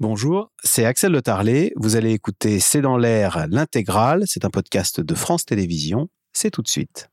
Bonjour, c'est Axel Le Tarlet. Vous allez écouter C'est dans l'air l'intégrale. C'est un podcast de France Télévisions. C'est tout de suite.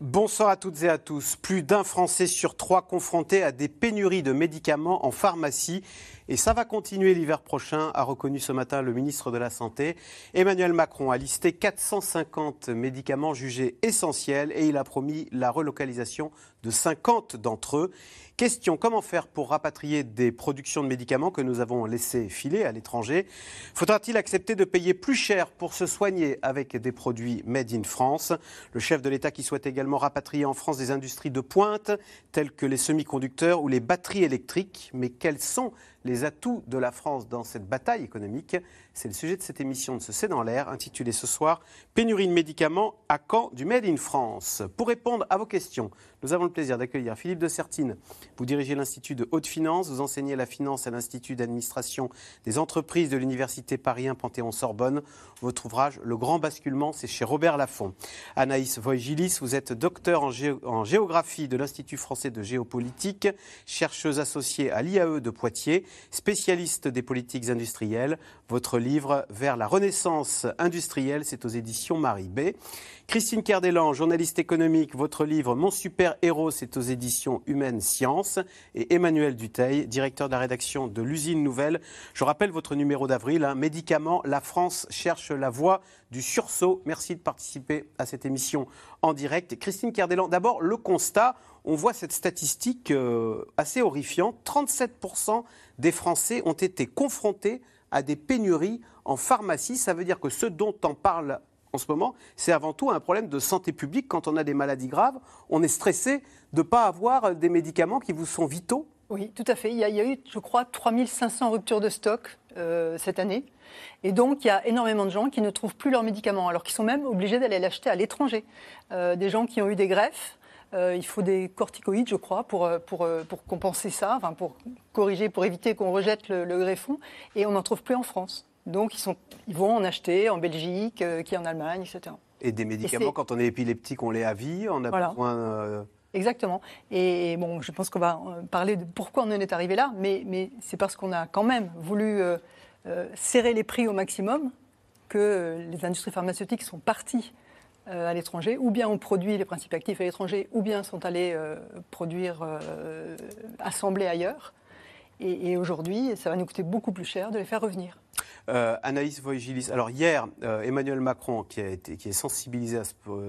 Bonsoir à toutes et à tous. Plus d'un Français sur trois confronté à des pénuries de médicaments en pharmacie. Et ça va continuer l'hiver prochain, a reconnu ce matin le ministre de la Santé. Emmanuel Macron a listé 450 médicaments jugés essentiels et il a promis la relocalisation de 50 d'entre eux. Question, comment faire pour rapatrier des productions de médicaments que nous avons laissées filer à l'étranger? Faudra-t-il accepter de payer plus cher pour se soigner avec des produits made in France? Le chef de l'État qui souhaite également rapatrier en France des industries de pointe telles que les semi-conducteurs ou les batteries électriques. Mais quelles sont les atouts de la France dans cette bataille économique? C'est le sujet de cette émission de ce C'est dans l'air, intitulée ce soir Pénurie de médicaments à quand du Made in France Pour répondre à vos questions, nous avons le plaisir d'accueillir Philippe de Sertine. Vous dirigez l'Institut de haute finance, vous enseignez la finance à l'Institut d'administration des entreprises de l'Université Paris 1 Panthéon-Sorbonne. Votre ouvrage Le Grand Basculement, c'est chez Robert Laffont. Anaïs Voigilis, vous êtes docteur en, en géographie de l'Institut français de géopolitique, chercheuse associée à l'IAE de Poitiers spécialiste des politiques industrielles. Votre livre Vers la renaissance industrielle, c'est aux éditions Marie B. Christine Kerdelan, journaliste économique, votre livre Mon super héros, c'est aux éditions Humaine Sciences. Et Emmanuel Duteil, directeur de la rédaction de l'usine Nouvelle. Je rappelle votre numéro d'avril, hein, Médicaments, la France cherche la voie du sursaut. Merci de participer à cette émission en direct. Christine Kerdelan, d'abord le constat, on voit cette statistique euh, assez horrifiante. 37% des Français ont été confrontés à des pénuries en pharmacie. Ça veut dire que ce dont on parle en ce moment, c'est avant tout un problème de santé publique. Quand on a des maladies graves, on est stressé de ne pas avoir des médicaments qui vous sont vitaux. Oui, tout à fait. Il y a, eu, je crois, 3500 ruptures de stock euh, cette année. Et donc, il y a énormément de gens qui ne trouvent plus leurs médicaments, alors qu'ils sont même obligés d'aller l'acheter à l'étranger. Euh, des gens qui ont eu des greffes, euh, il faut des corticoïdes, je crois, pour, euh, pour, euh, pour compenser ça, enfin pour corriger, pour éviter qu'on rejette le, greffon. Et on n'en trouve plus en France. Donc ils, sont, ils vont en acheter en Belgique, qui en Allemagne, etc. Et des médicaments, quand on est épileptique, on les a vie, on a besoin. Exactement. Et bon, je pense qu'on va parler de pourquoi on en est arrivé là, mais, mais c'est parce qu'on a quand même voulu serrer les prix au maximum que les industries pharmaceutiques sont parties à l'étranger, ou bien ont produit les principes actifs à l'étranger, ou bien sont allés euh, produire, euh, assembler ailleurs. Et, aujourd'hui, ça va nous coûter beaucoup plus cher de les faire revenir. Anaïs Voigilis, alors hier, Emmanuel Macron, qui, a été, qui est sensibilisé à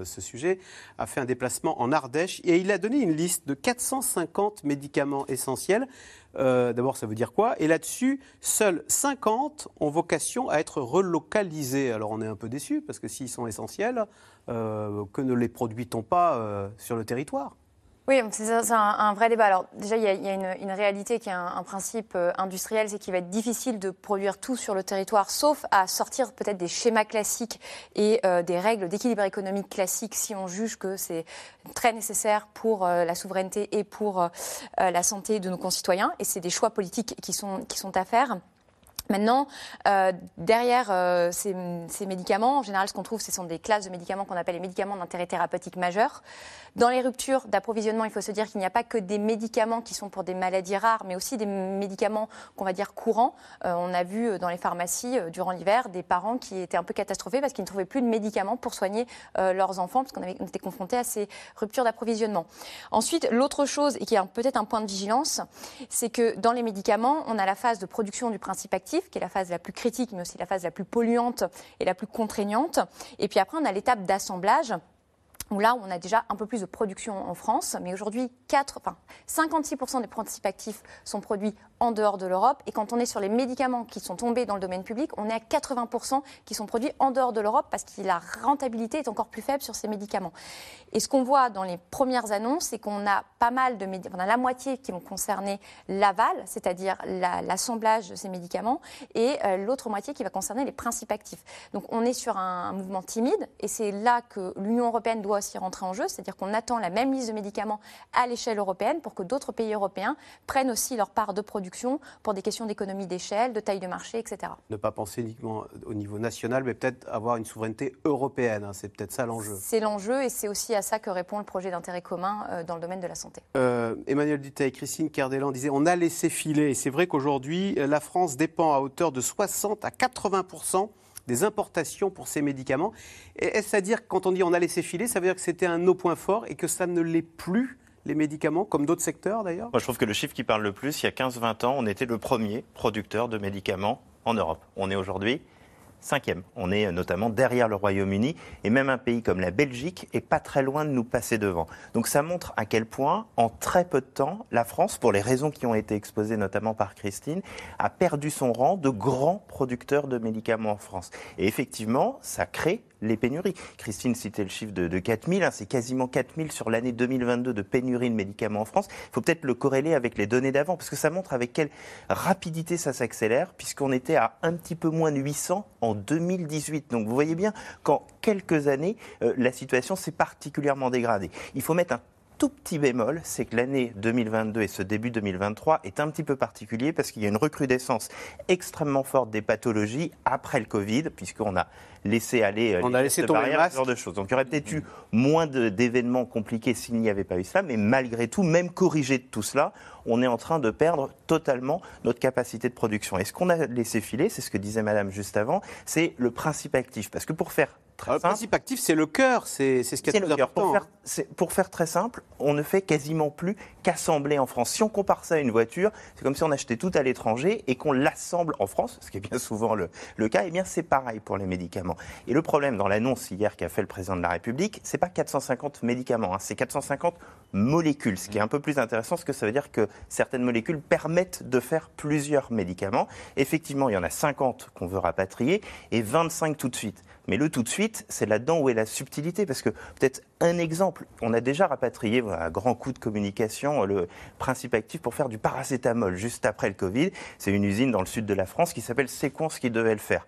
ce, sujet, a fait un déplacement en Ardèche et il a donné une liste de 450 médicaments essentiels. D'abord, ça veut dire quoi? Et là-dessus, seuls 50 ont vocation à être relocalisés. Alors on est un peu déçus parce que s'ils sont essentiels, euh, que ne les produit-on pas euh, sur le territoire? Oui, c'est un, vrai débat. Alors déjà, il y a, une, réalité qui est un, principe euh, industriel, c'est qu'il va être difficile de produire tout sur le territoire, sauf à sortir peut-être des schémas classiques et des règles d'équilibre économique classiques si on juge que c'est très nécessaire pour la souveraineté et pour la santé de nos concitoyens. Et c'est des choix politiques qui sont à faire. Maintenant, euh, derrière euh, ces, médicaments, en général, ce qu'on trouve, ce sont des classes de médicaments qu'on appelle les médicaments d'intérêt thérapeutique majeur. Dans les ruptures d'approvisionnement, il faut se dire qu'il n'y a pas que des médicaments qui sont pour des maladies rares, mais aussi des médicaments qu'on va dire courants. Euh, on a vu dans les pharmacies durant l'hiver des parents qui étaient un peu catastrophés parce qu'ils ne trouvaient plus de médicaments pour soigner leurs enfants, parce qu'on avait à ces ruptures d'approvisionnement. Ensuite, l'autre chose, et qui est peut-être un point de vigilance, c'est que dans les médicaments, on a la phase de production du principe actif qui est la phase la plus critique, mais aussi la phase la plus polluante et la plus contraignante. Et puis après, on a l'étape d'assemblage là, on a déjà un peu plus de production en France. Mais aujourd'hui, 56% des principes actifs sont produits en dehors de l'Europe. Et quand on est sur les médicaments qui sont tombés dans le domaine public, on est à 80% qui sont produits en dehors de l'Europe parce que la rentabilité est encore plus faible sur ces médicaments. Et ce qu'on voit dans les premières annonces, c'est qu'on a pas mal de on a la moitié qui vont concerner l'aval, c'est-à-dire l'assemblage de ces médicaments, et euh, l'autre moitié qui va concerner les principes actifs. Donc on est sur un mouvement timide, et c'est là que l'Union européenne doit aussi rentrer en jeu, c'est-à-dire qu'on attend la même liste de médicaments à l'échelle européenne pour que d'autres pays européens prennent aussi leur part de production pour des questions d'économie d'échelle, de taille de marché, etc. Ne pas penser uniquement au niveau national, mais peut-être avoir une souveraineté européenne. Hein, c'est peut-être ça l'enjeu. C'est l'enjeu et c'est aussi à ça que répond le projet d'intérêt commun euh, dans le domaine de la santé. Euh, Emmanuel Duteil, Christine Cardellan disait on a laissé filer. Et c'est vrai qu'aujourd'hui, la France dépend à hauteur de 60 à 80 des importations pour ces médicaments. Est-ce à dire que quand on dit on a laissé filer, ça veut dire que c'était un nos points forts et que ça ne l'est plus les médicaments, comme d'autres secteurs d'ailleurs? Moi, je trouve que le chiffre qui parle le plus, il y a 15-20 ans, on était le premier producteur de médicaments en Europe. On est aujourd'hui cinquième. On est notamment derrière le Royaume-Uni et même un pays comme la Belgique est pas très loin de nous passer devant. Donc ça montre à quel point, en très peu de temps, la France, pour les raisons qui ont été exposées notamment par Christine, a perdu son rang de grand producteur de médicaments en France. Et effectivement, ça crée les pénuries. Christine citait le chiffre de, de 4000, hein, c'est quasiment 4000 sur l'année 2022 de pénurie de médicaments en France. Il faut peut-être le corréler avec les données d'avant, parce que ça montre avec quelle rapidité ça s'accélère, puisqu'on était à un petit peu moins de 800 en 2018. Donc vous voyez bien qu'en quelques années, euh, la situation s'est particulièrement dégradée. Il faut mettre un tout petit bémol, c'est que l'année 2022 et ce début 2023 est un petit peu particulier parce qu'il y a une recrudescence extrêmement forte des pathologies après le Covid, puisqu'on a laisser aller euh, on a laissé tomber ce genre de choses. Donc il y aurait peut-être eu moins d'événements compliqués s'il n'y avait pas eu cela, mais malgré tout, même corrigé de tout cela, on est en train de perdre totalement notre capacité de production. Et ce qu'on a laissé filer, c'est ce que disait Madame juste avant, c'est le principe actif. Parce que pour faire Très le principe actif, c'est le cœur, c'est ce qui est, le important. Pour faire, pour faire, très simple, on ne fait quasiment plus qu'assembler en France. Si on compare ça à une voiture, c'est comme si on achetait tout à l'étranger et qu'on l'assemble en France, ce qui est bien souvent le, le cas. Et eh bien c'est pareil pour les médicaments. Et le problème dans l'annonce hier qu'a fait le président de la République, c'est pas 450 médicaments, hein, c'est 450 molécules. Ce qui est un peu plus intéressant, parce que ça veut dire que certaines molécules permettent de faire plusieurs médicaments. Effectivement, il y en a 50 qu'on veut rapatrier et 25 tout de suite. Mais le tout de suite, c'est là-dedans où est la subtilité, parce que peut-être un exemple, on a déjà rapatrié à grand coup de communication le principe actif pour faire du paracétamol juste après le Covid. C'est une usine dans le sud de la France qui s'appelle Séquence qui devait le faire.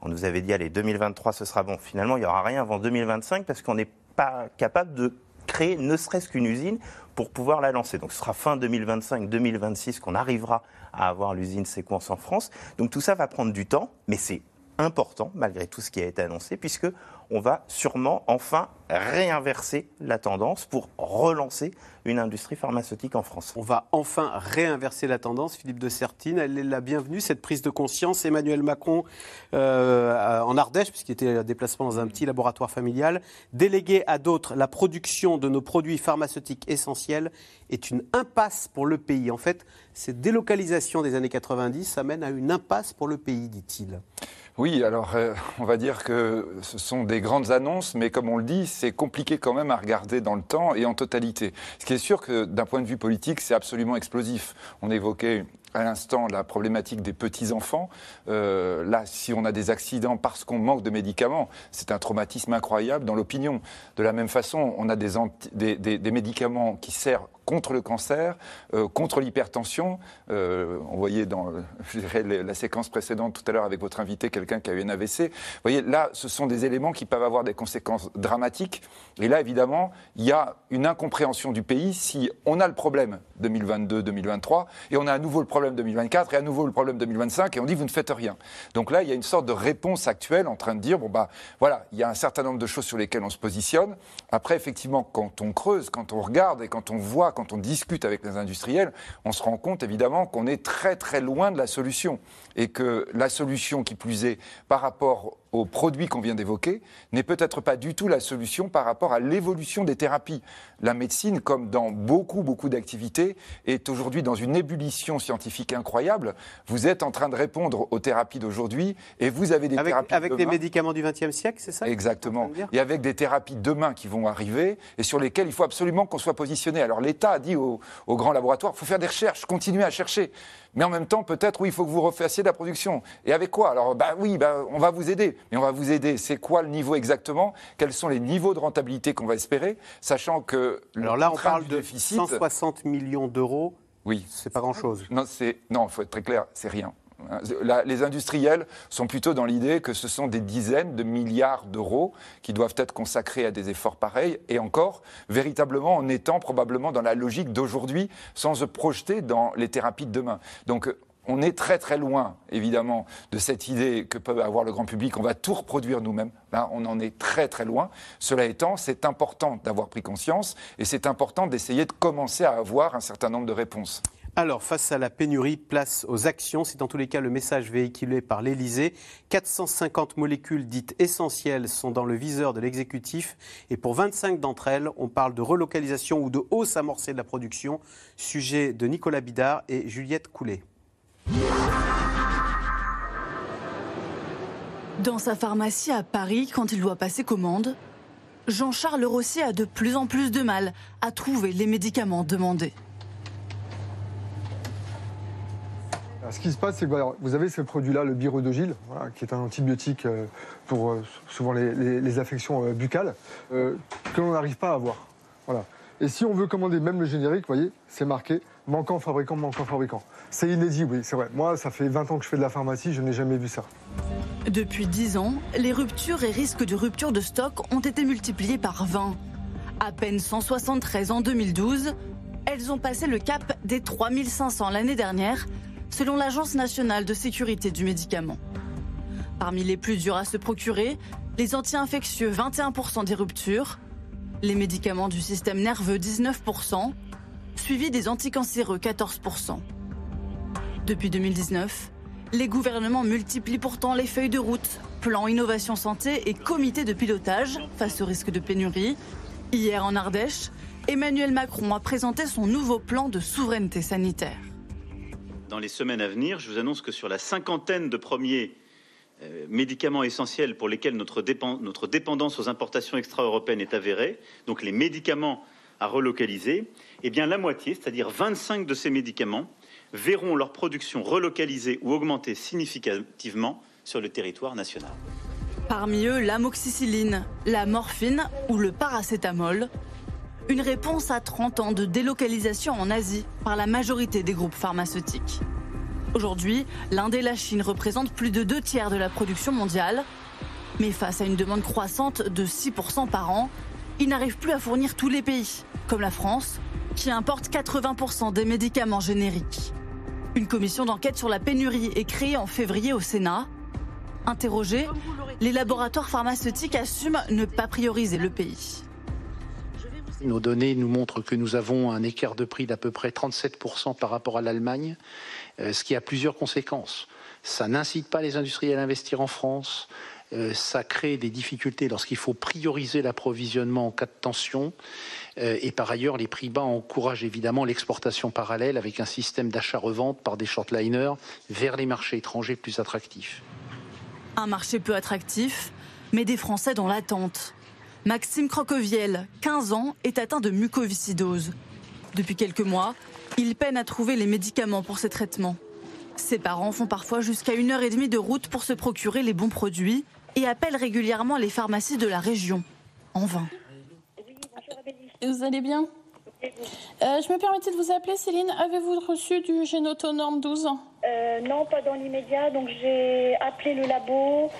On nous avait dit, allez, 2023, ce sera bon. Finalement, il n'y aura rien avant 2025 parce qu'on n'est pas capable de créer ne serait-ce qu'une usine pour pouvoir la lancer. Donc ce sera fin 2025-2026 qu'on arrivera à avoir l'usine séquence en France. Donc tout ça va prendre du temps, mais c'est important malgré tout ce qui a été annoncé, puisque on va sûrement enfin réinverser la tendance pour relancer une industrie pharmaceutique en France. On va enfin réinverser la tendance. Philippe de Sertine, elle est la bienvenue, cette prise de conscience. Emmanuel Macron euh, en Ardèche, puisqu'il était à déplacement dans un petit laboratoire familial, délégué à d'autres la production de nos produits pharmaceutiques essentiels est une impasse pour le pays. En fait, cette délocalisation des années 90 amène à une impasse pour le pays, dit-il. Oui, alors euh, on va dire que ce sont des grandes annonces, mais comme on le dit, c'est compliqué quand même à regarder dans le temps et en totalité. Ce qui est sûr que d'un point de vue politique, c'est absolument explosif. On évoquait à l'instant la problématique des petits-enfants. Euh, là, si on a des accidents parce qu'on manque de médicaments, c'est un traumatisme incroyable dans l'opinion. De la même façon, on a des, médicaments qui servent contre le cancer, euh, contre l'hypertension. Euh, on voyait dans la séquence précédente tout à l'heure avec votre invité quelqu'un qui a eu un AVC. Vous voyez, là, ce sont des éléments qui peuvent avoir des conséquences dramatiques. Et là, évidemment, il y a une incompréhension du pays si on a le problème 2022-2023 et on a à nouveau le problème 2024 et à nouveau le problème 2025 et on dit vous ne faites rien. Donc là, il y a une sorte de réponse actuelle en train de dire bon bah voilà, il y a un certain nombre de choses sur lesquelles on se positionne. Après, effectivement, quand on creuse, quand on regarde et quand on voit quand on discute avec les industriels, on se rend compte évidemment qu'on est très très loin de la solution et que la solution qui plus est par rapport aux produits qu'on vient d'évoquer n'est peut-être pas du tout la solution par rapport à l'évolution des thérapies. La médecine, comme dans beaucoup, beaucoup d'activités, est aujourd'hui dans une ébullition scientifique incroyable. Vous êtes en train de répondre aux thérapies d'aujourd'hui et vous avez des avec, thérapies Avec des médicaments du XXe siècle, c'est ça Exactement. Et avec des thérapies demain qui vont arriver et sur lesquelles il faut absolument qu'on soit positionné. Alors l'État a dit aux, grands laboratoires, il faut faire des recherches, continuer à chercher. Mais en même temps, peut-être, oui, il faut que vous refassiez de la production. Et avec quoi? Alors, bah oui, bah, on va vous aider. Mais on va vous aider. C'est quoi le niveau exactement? Quels sont les niveaux de rentabilité qu'on va espérer? Sachant que. Alors là, on parle de 160 millions d'euros. Oui. C'est pas grand-chose. Non, il faut être très clair, c'est rien. Les industriels sont plutôt dans l'idée que ce sont des dizaines de milliards d'euros qui doivent être consacrés à des efforts pareils, et encore, véritablement en étant probablement dans la logique d'aujourd'hui, sans se projeter dans les thérapies de demain. Donc, on est très très loin, évidemment, de cette idée que peut avoir le grand public. On va tout reproduire nous-mêmes. Là, on en est très très loin. Cela étant, c'est important d'avoir pris conscience et c'est important d'essayer de commencer à avoir un certain nombre de réponses. Alors, face à la pénurie, place aux actions. C'est en tous les cas le message véhiculé par l'Elysée. 450 molécules dites essentielles sont dans le viseur de l'exécutif. Et pour 25 d'entre elles, on parle de relocalisation ou de hausse amorcée de la production. Sujet de Nicolas Bidard et Juliette Coulet. Dans sa pharmacie à Paris, quand il doit passer commande, Jean-Charles Rossier a de plus en plus de mal à trouver les médicaments demandés. Ce qui se passe, c'est que vous avez ce produit-là, le birodogile, qui est un antibiotique euh, pour euh, souvent les, affections euh, buccales, que l'on n'arrive pas à avoir. Voilà. Et si on veut commander même le générique, vous voyez, c'est marqué manquant fabricant, manquant fabricant. C'est inédit, oui, c'est vrai. Moi, ça fait 20 ans que je fais de la pharmacie, je n'ai jamais vu ça. Depuis 10 ans, les ruptures et risques de rupture de stock ont été multipliés par 20. À peine 173 en 2012, elles ont passé le cap des 3500 l'année dernière, selon l'Agence nationale de sécurité du médicament. Parmi les plus durs à se procurer, les anti-infectieux 21% des ruptures, les médicaments du système nerveux 19%, suivi des anticancéreux 14%. Depuis 2019, les gouvernements multiplient pourtant les feuilles de route, plans innovation santé et comités de pilotage face au risque de pénurie. Hier en Ardèche, Emmanuel Macron a présenté son nouveau plan de souveraineté sanitaire. Dans les semaines à venir, je vous annonce que sur la cinquantaine de premiers euh, médicaments essentiels pour lesquels notre, dépendance aux importations extra-européennes est avérée, donc les médicaments à relocaliser, eh bien la moitié, c'est-à-dire 25 de ces médicaments, verront leur production relocalisée ou augmentée significativement sur le territoire national. Parmi eux, l'amoxicilline, la morphine ou le paracétamol. Une réponse à 30 ans de délocalisation en Asie par la majorité des groupes pharmaceutiques. Aujourd'hui, l'Inde et la Chine représentent plus de deux tiers de la production mondiale. Mais face à une demande croissante de 6% par an, ils n'arrivent plus à fournir tous les pays, comme la France, qui importe 80% des médicaments génériques. Une commission d'enquête sur la pénurie est créée en février au Sénat. Interrogés, les laboratoires pharmaceutiques assument ne pas prioriser le pays. Nos données nous montrent que nous avons un écart de prix d'à peu près 37% par rapport à l'Allemagne, euh, ce qui a plusieurs conséquences. Ça n'incite pas les industriels à investir en France, euh, ça crée des difficultés lorsqu'il faut prioriser l'approvisionnement en cas de tension. Euh, et par ailleurs, les prix bas encouragent évidemment l'exportation parallèle avec un système d'achat-revente par des shortliners vers les marchés étrangers plus attractifs. Un marché peu attractif, mais des Français dans l'attente. Maxime Crocoviel, 15 ans, est atteint de mucoviscidose. Depuis quelques mois, il peine à trouver les médicaments pour ses traitements. Ses parents font parfois jusqu'à une heure et demie de route pour se procurer les bons produits et appellent régulièrement les pharmacies de la région. En vain. Vous allez bien? Euh, Je me permettais de vous appeler, Céline. Avez-vous reçu du génotonorme 12 euh, Non, pas dans l'immédiat. Donc j'ai appelé le labo.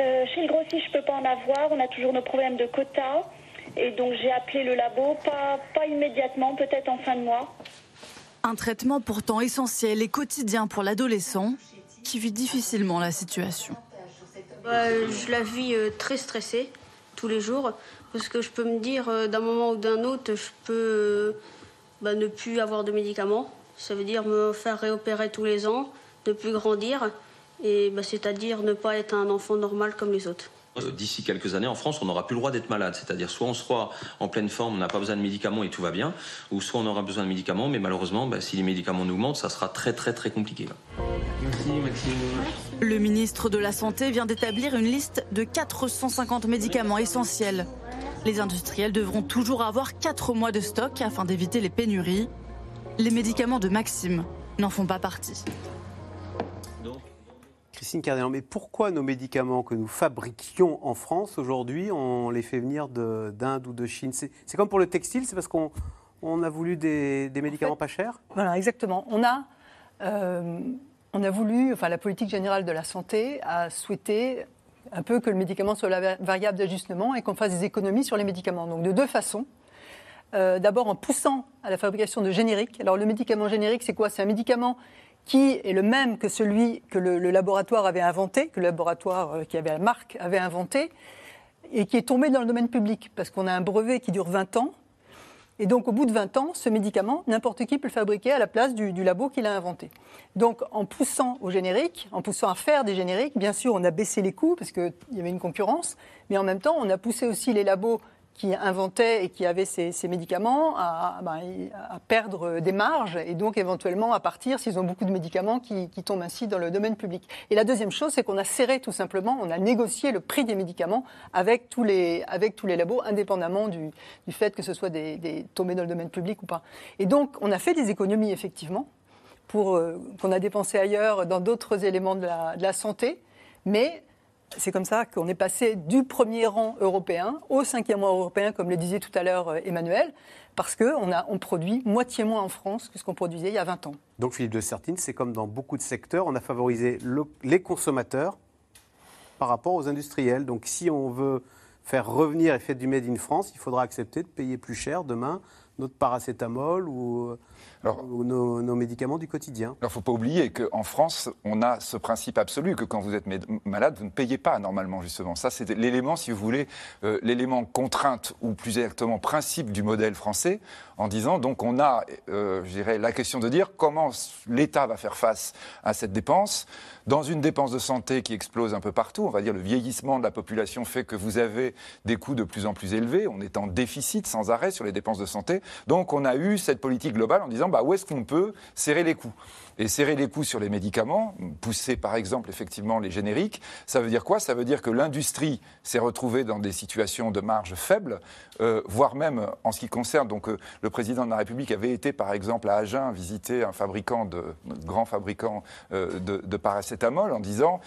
Euh, chez le grossiste, je ne peux pas en avoir. On a toujours nos problèmes de quota. Et donc j'ai appelé le labo, pas, pas immédiatement, peut-être en fin de mois. Un traitement pourtant essentiel et quotidien pour l'adolescent qui vit difficilement la situation. je la vis euh, très stressée tous les jours parce que je peux me dire euh, d'un moment ou d'un autre, je peux bah, ne plus avoir de médicaments. Ça veut dire me faire réopérer tous les ans, ne plus grandir, et bah, c'est-à-dire ne pas être un enfant normal comme les autres. D'ici quelques années, en France, on n'aura plus le droit d'être malade. C'est-à-dire, soit on sera en pleine forme, on n'a pas besoin de médicaments et tout va bien, ou soit on aura besoin de médicaments, mais malheureusement, bah, si les médicaments nous augmentent, ça sera très très très compliqué. Merci, Maxime. Le ministre de la Santé vient d'établir une liste de 450 médicaments essentiels. Les industriels devront toujours avoir 4 mois de stock afin d'éviter les pénuries. Les médicaments de Maxime n'en font pas partie. Christine Cardinal, mais pourquoi nos médicaments que nous fabriquions en France aujourd'hui, on les fait venir d'Inde ou de Chine? C'est comme pour le textile, c'est parce qu'on on a voulu des, médicaments pas chers? Voilà, exactement. On a, euh, on a voulu, enfin la politique générale de la santé a souhaité un peu que le médicament soit la variable d'ajustement et qu'on fasse des économies sur les médicaments. Donc de deux façons. Euh, D'abord en poussant à la fabrication de génériques. Alors le médicament générique, c'est quoi? C'est un médicament qui est le même que celui que le, laboratoire avait inventé, que le laboratoire euh, qui avait la marque avait inventé, et qui est tombé dans le domaine public, parce qu'on a un brevet qui dure 20 ans. Et donc, au bout de 20 ans, ce médicament, n'importe qui peut le fabriquer à la place du, du labo qui l'a inventé. Donc, en poussant au générique, en poussant à faire des génériques, bien sûr, on a baissé les coûts parce qu'il y avait une concurrence, mais en même temps, on a poussé aussi les labos qui inventaient et qui avaient ces, médicaments à, ben, à, perdre des marges et donc éventuellement à partir s'ils ont beaucoup de médicaments qui, tombent ainsi dans le domaine public. Et la deuxième chose, c'est qu'on a serré tout simplement, on a négocié le prix des médicaments avec tous les, avec tous les labos, indépendamment du, fait que ce soit des, des, tombés dans le domaine public ou pas. Et donc, on a fait des économies, effectivement, pour, euh, qu'on a dépensé ailleurs dans d'autres éléments de la, de la santé, mais c'est comme ça qu'on est passé du premier rang européen au cinquième rang européen, comme le disait tout à l'heure euh, Emmanuel, parce qu'on on produit moitié moins en France que ce qu'on produisait il y a 20 ans. Donc Philippe de Sertine, c'est comme dans beaucoup de secteurs, on a favorisé le, les consommateurs par rapport aux industriels. Donc si on veut faire revenir et faire du Made in France, il faudra accepter de payer plus cher demain notre paracétamol ou, Alors, ou nos, nos, médicaments du quotidien. Alors, il ne faut pas oublier qu'en France, on a ce principe absolu que quand vous êtes malade, vous ne payez pas normalement, justement. Ça, c'est l'élément, si vous voulez, euh, l'élément contrainte ou plus exactement principe du modèle français, en disant, donc, on a, euh, je dirais, la question de dire comment l'État va faire face à cette dépense. Dans une dépense de santé qui explose un peu partout, on va dire le vieillissement de la population fait que vous avez des coûts de plus en plus élevés, on est en déficit sans arrêt sur les dépenses de santé. Donc on a eu cette politique globale en disant bah, où est-ce qu'on peut serrer les coûts? Et serrer les coûts sur les médicaments, pousser par exemple effectivement les génériques, ça veut dire quoi? Ça veut dire que l'industrie s'est retrouvée dans des situations de marge faible, euh, voire même en ce qui concerne, donc euh, le président de la République avait été par exemple à Agen visiter un fabricant, de, un grand fabricant euh, de, paracétamol en disant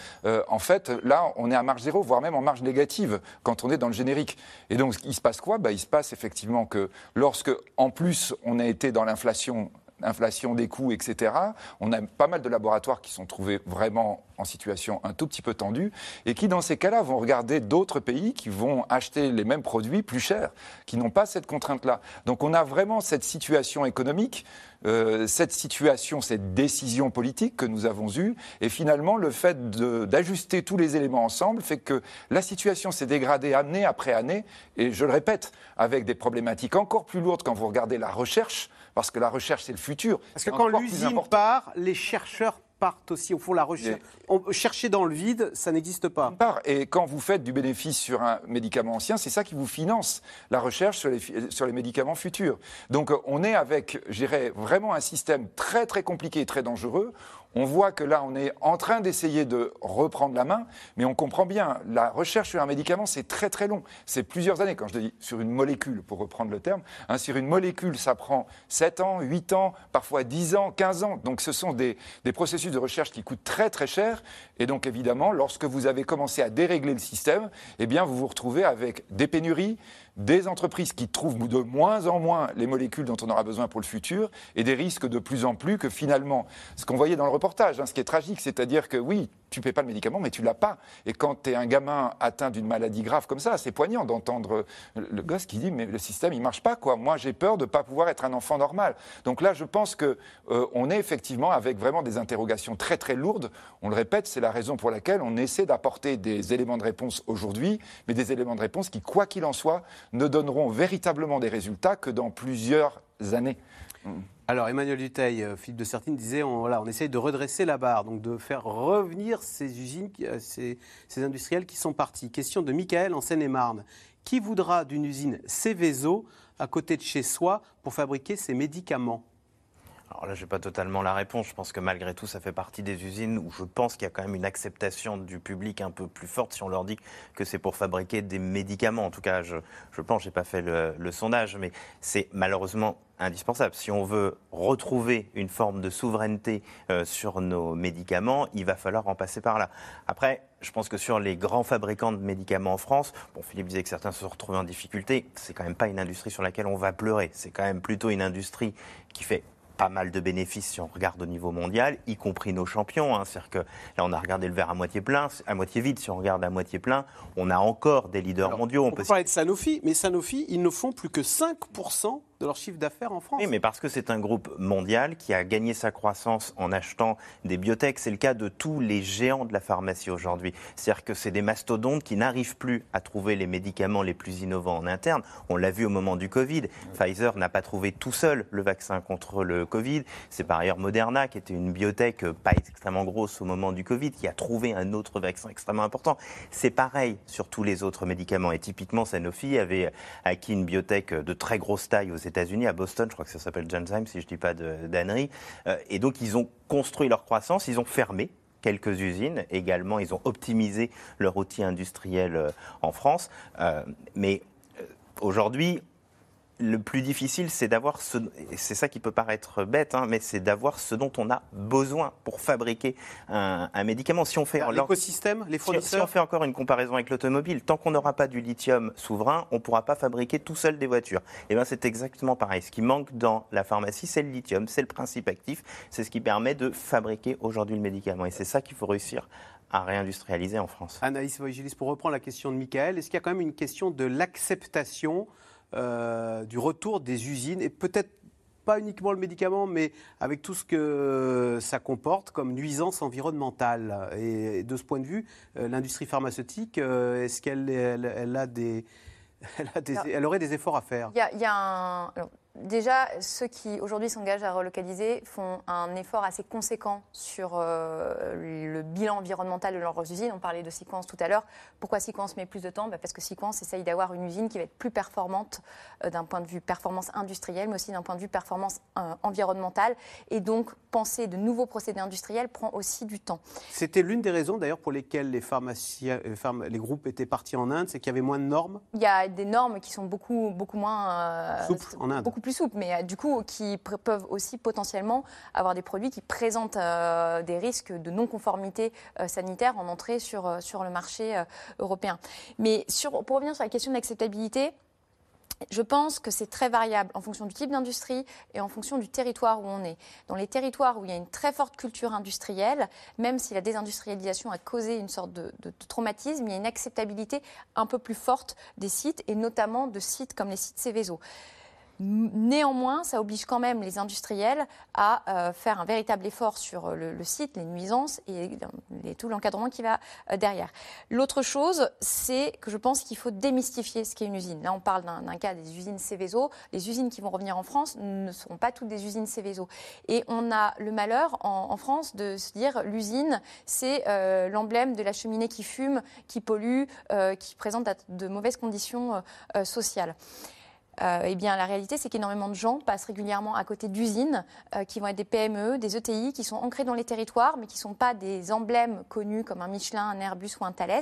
en fait là on est à marge zéro, voire même en marge négative quand on est dans le générique. Et donc il se passe quoi? Bah, Il se passe effectivement que lorsque en plus on a été dans l'inflation inflation des coûts, etc. On a pas mal de laboratoires qui sont trouvés vraiment en situation un tout petit peu tendue et qui, dans ces cas-là, vont regarder d'autres pays qui vont acheter les mêmes produits plus chers, qui n'ont pas cette contrainte-là. Donc on a vraiment cette situation économique, euh, cette situation, cette décision politique que nous avons eue et finalement le fait d'ajuster tous les éléments ensemble fait que la situation s'est dégradée année après année et je le répète, avec des problématiques encore plus lourdes quand vous regardez la recherche, parce que la recherche c'est le futur. Parce que quand l'usine part, les chercheurs partent aussi au fond la recherche. On, chercher dans le vide, ça n'existe pas. Part. Et quand vous faites du bénéfice sur un médicament ancien, c'est ça qui vous finance la recherche sur les, sur les médicaments futurs. Donc on est avec, je dirais, vraiment un système très très compliqué et très dangereux. On voit que là, on est en train d'essayer de reprendre la main, mais on comprend bien, la recherche sur un médicament, c'est très très long. C'est plusieurs années, quand je dis sur une molécule, pour reprendre le terme. Hein, sur une molécule, ça prend 7 ans, 8 ans, parfois 10 ans, 15 ans. Donc ce sont des, des processus de recherche qui coûtent très très cher. Et donc évidemment, lorsque vous avez commencé à dérégler le système, eh bien vous vous retrouvez avec des pénuries, des entreprises qui trouvent de moins en moins les molécules dont on aura besoin pour le futur et des risques de plus en plus que finalement, ce qu'on voyait dans le reportage, hein, ce qui est tragique, c'est-à-dire que oui, tu ne paies pas le médicament, mais tu l'as pas. Et quand tu es un gamin atteint d'une maladie grave comme ça, c'est poignant d'entendre le gosse qui dit mais le système il marche pas quoi. Moi j'ai peur de ne pas pouvoir être un enfant normal. Donc là je pense que euh, on est effectivement avec vraiment des interrogations très très lourdes. On le répète, c'est la raison pour laquelle on essaie d'apporter des éléments de réponse aujourd'hui, mais des éléments de réponse qui quoi qu'il en soit ne donneront véritablement des résultats que dans plusieurs années. Alors Emmanuel Duteil, Philippe de Sertine disait on, voilà, essaye de redresser la barre, donc de faire revenir ces usines, ces, ces industriels qui sont partis. Question de Michael en Seine-et-Marne. Qui voudra d'une usine Céveso à côté de chez soi pour fabriquer ses médicaments? Alors là, je n'ai pas totalement la réponse. Je pense que malgré tout, ça fait partie des usines où je pense qu'il y a quand même une acceptation du public un peu plus forte si on leur dit que c'est pour fabriquer des médicaments. En tout cas, je, je pense, je n'ai pas fait le, sondage, mais c'est malheureusement indispensable. Si on veut retrouver une forme de souveraineté euh, sur nos médicaments, il va falloir en passer par là. Après, je pense que sur les grands fabricants de médicaments en France, bon, Philippe disait que certains se retrouvés en difficulté, c'est quand même pas une industrie sur laquelle on va pleurer. C'est quand même plutôt une industrie qui fait pas mal de bénéfices si on regarde au niveau mondial, y compris nos champions. Hein. C'est-à-dire que là, on a regardé le verre à moitié plein, à moitié vide. Si on regarde à moitié plein, on a encore des leaders mondiaux. On, peut parler de Sanofi, mais Sanofi, ils ne font plus que 5% de leur chiffre d'affaires en France. Oui, mais parce que c'est un groupe mondial qui a gagné sa croissance en achetant des biotech. C'est le cas de tous les géants de la pharmacie aujourd'hui. C'est-à-dire que c'est des mastodontes qui n'arrivent plus à trouver les médicaments les plus innovants en interne. On l'a vu au moment du Covid. Pfizer n'a pas trouvé tout seul le vaccin contre le Covid. C'est par ailleurs Moderna, qui était une biotech pas extrêmement grosse au moment du Covid, qui a trouvé un autre vaccin extrêmement important. C'est pareil sur tous les autres médicaments. Et typiquement, Sanofi avait acquis une biotech de très grosse taille aux États-Unis, à Boston, je crois que ça s'appelle Genzyme, si je ne dis pas d'annerie. Euh, et donc, ils ont construit leur croissance, ils ont fermé quelques usines. Également, ils ont optimisé leur outil industriel euh, en France. Euh, mais aujourd'hui, le plus difficile, c'est d'avoir ce. C'est ça qui peut paraître bête, hein, mais c'est d'avoir ce dont on a besoin pour fabriquer un, médicament. Si on fait l'écosystème, les fournisseurs. Si, on fait encore une comparaison avec l'automobile, tant qu'on n'aura pas du lithium souverain, on ne pourra pas fabriquer tout seul des voitures. Et eh bien, c'est exactement pareil. Ce qui manque dans la pharmacie, c'est le lithium, c'est le principe actif, c'est ce qui permet de fabriquer aujourd'hui le médicament. Et c'est ça qu'il faut réussir à réindustrialiser en France. Anaïs Voigilis, pour reprendre la question de Michael, est-ce qu'il y a quand même une question de l'acceptation euh, du retour des usines et peut-être pas uniquement le médicament, mais avec tout ce que ça comporte comme nuisance environnementale. Et de ce point de vue, euh, l'industrie pharmaceutique, euh, est-ce qu'elle elle, a des, elle, aurait des efforts à faire? Il y a, un déjà, ceux qui aujourd'hui s'engagent à relocaliser font un effort assez conséquent sur euh, le bilan environnemental de leurs usines. On parlait de Sequence tout à l'heure. Pourquoi Sequence met plus de temps? Bah, Parce que Sequence essaye d'avoir une usine qui va être plus performante euh, d'un point de vue performance industrielle, mais aussi d'un point de vue performance euh, environnementale. Et donc, penser de nouveaux procédés industriels prend aussi du temps. C'était l'une des raisons d'ailleurs pour lesquelles les, pharmaciens, les groupes étaient partis en Inde, c'est qu'il y avait moins de normes Il y a des normes qui sont beaucoup, beaucoup moins... souples en Inde plus souple, mais euh, du coup qui peuvent aussi potentiellement avoir des produits qui présentent euh, des risques de non-conformité euh, sanitaire en entrée sur, le marché européen. Mais pour revenir sur la question de l'acceptabilité, je pense que c'est très variable en fonction du type d'industrie et en fonction du territoire où on est. Dans les territoires où il y a une très forte culture industrielle, même si la désindustrialisation a causé une sorte de, traumatisme, il y a une acceptabilité un peu plus forte des sites et notamment de sites comme les sites Céveso. Néanmoins, ça oblige quand même les industriels à euh, faire un véritable effort sur euh, le, site, les nuisances et, tout l'encadrement qui va euh, derrière. L'autre chose, c'est que je pense qu'il faut démystifier ce qu'est une usine. Là, on parle d'un cas des usines Céveso. Les usines qui vont revenir en France ne seront pas toutes des usines Céveso. Et on a le malheur en, France de se dire l'usine, c'est l'emblème de la cheminée qui fume, qui pollue, qui présente de mauvaises conditions sociales. Euh, eh bien, la réalité, c'est qu'énormément de gens passent régulièrement à côté d'usines euh, qui vont être des PME, des ETI, qui sont ancrées dans les territoires, mais qui ne sont pas des emblèmes connus comme un Michelin, un Airbus ou un Thales.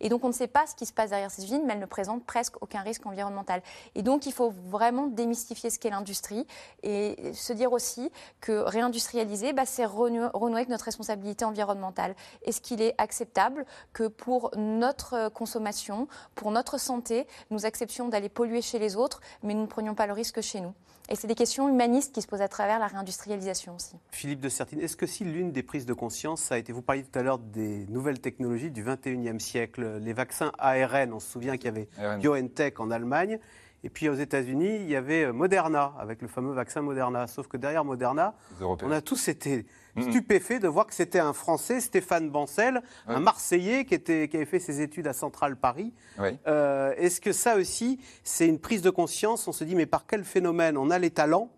Et donc, on ne sait pas ce qui se passe derrière ces usines, mais elles ne présentent presque aucun risque environnemental. Et donc, il faut vraiment démystifier ce qu'est l'industrie et se dire aussi que réindustrialiser, bah, c'est renouer avec notre responsabilité environnementale. Est-ce qu'il est acceptable que pour notre consommation, pour notre santé, nous acceptions d'aller polluer chez les autres mais nous ne prenions pas le risque chez nous. Et c'est des questions humanistes qui se posent à travers la réindustrialisation aussi. Philippe de Sertine, est-ce que si l'une des prises de conscience, ça a été, vous parliez tout à l'heure des nouvelles technologies du 21e siècle, les vaccins ARN, on se souvient qu'il y avait BioNTech en Allemagne, et puis aux États-Unis, il y avait Moderna, avec le fameux vaccin Moderna. Sauf que derrière Moderna, on a tous été stupéfait de voir que c'était un Français, Stéphane Bancel, un Marseillais qui, était, qui avait fait ses études à Centrale Paris. Euh, est-ce que ça aussi, c'est une prise de conscience? On se dit, mais par quel phénomène? On a les talents,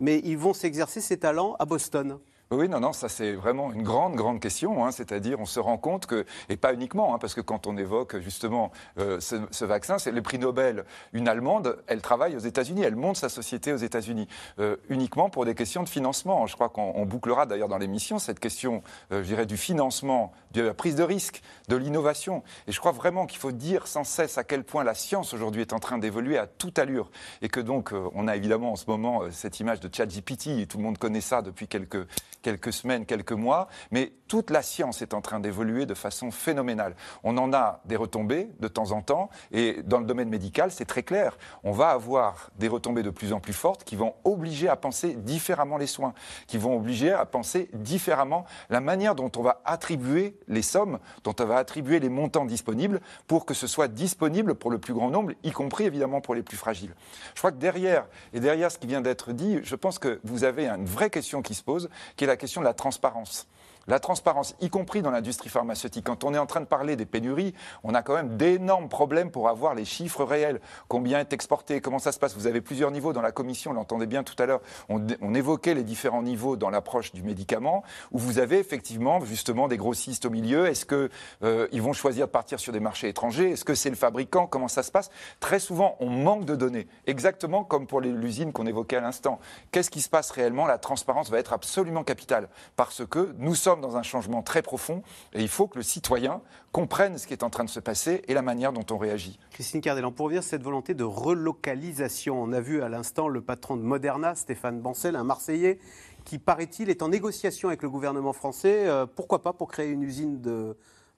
mais ils vont s'exercer ces talents à Boston. Oui, non, non, ça c'est vraiment une grande, grande question. Hein, C'est-à-dire, on se rend compte que, et pas uniquement, hein, parce que quand on évoque justement euh, ce, vaccin, c'est le prix Nobel. Une Allemande, elle travaille aux États-Unis, elle monte sa société aux États-Unis, euh, uniquement pour des questions de financement. Je crois qu'on bouclera d'ailleurs dans l'émission cette question, euh, je dirais, du financement, de la prise de risque, de l'innovation. Et je crois vraiment qu'il faut dire sans cesse à quel point la science aujourd'hui est en train d'évoluer à toute allure. Et que donc, on a évidemment en ce moment cette image de ChatGPT, et tout le monde connaît ça depuis quelques quelques semaines, quelques mois, mais toute la science est en train d'évoluer de façon phénoménale. On en a des retombées de temps en temps, et dans le domaine médical, c'est très clair. On va avoir des retombées de plus en plus fortes qui vont obliger à penser différemment les soins, qui vont obliger à penser différemment la manière dont on va attribuer les sommes, dont on va attribuer les montants disponibles pour que ce soit disponible pour le plus grand nombre, y compris évidemment pour les plus fragiles. Je crois que derrière, et derrière ce qui vient d'être dit, je pense que vous avez une vraie question qui se pose, qui est la question de la transparence. La transparence, y compris dans l'industrie pharmaceutique. Quand on est en train de parler des pénuries, on a quand même d'énormes problèmes pour avoir les chiffres réels. Combien est exporté Comment ça se passe Vous avez plusieurs niveaux dans la commission, on l'entendait bien tout à l'heure. On, évoquait les différents niveaux dans l'approche du médicament, où vous avez effectivement justement des grossistes au milieu. Est-ce qu'ils euh, vont choisir de partir sur des marchés étrangers? Est-ce que c'est le fabricant? Comment ça se passe? Très souvent, on manque de données. Exactement comme pour l'usine qu'on évoquait à l'instant. Qu'est-ce qui se passe réellement? La transparence va être absolument capitale. Parce que nous sommes dans un changement très profond et il faut que le citoyen comprenne ce qui est en train de se passer et la manière dont on réagit. Christine Cardellan, pour revenir cette volonté de relocalisation, on a vu à l'instant le patron de Moderna, Stéphane Bancel, un Marseillais, qui paraît-il est en négociation avec le gouvernement français, euh, pourquoi pas pour créer une usine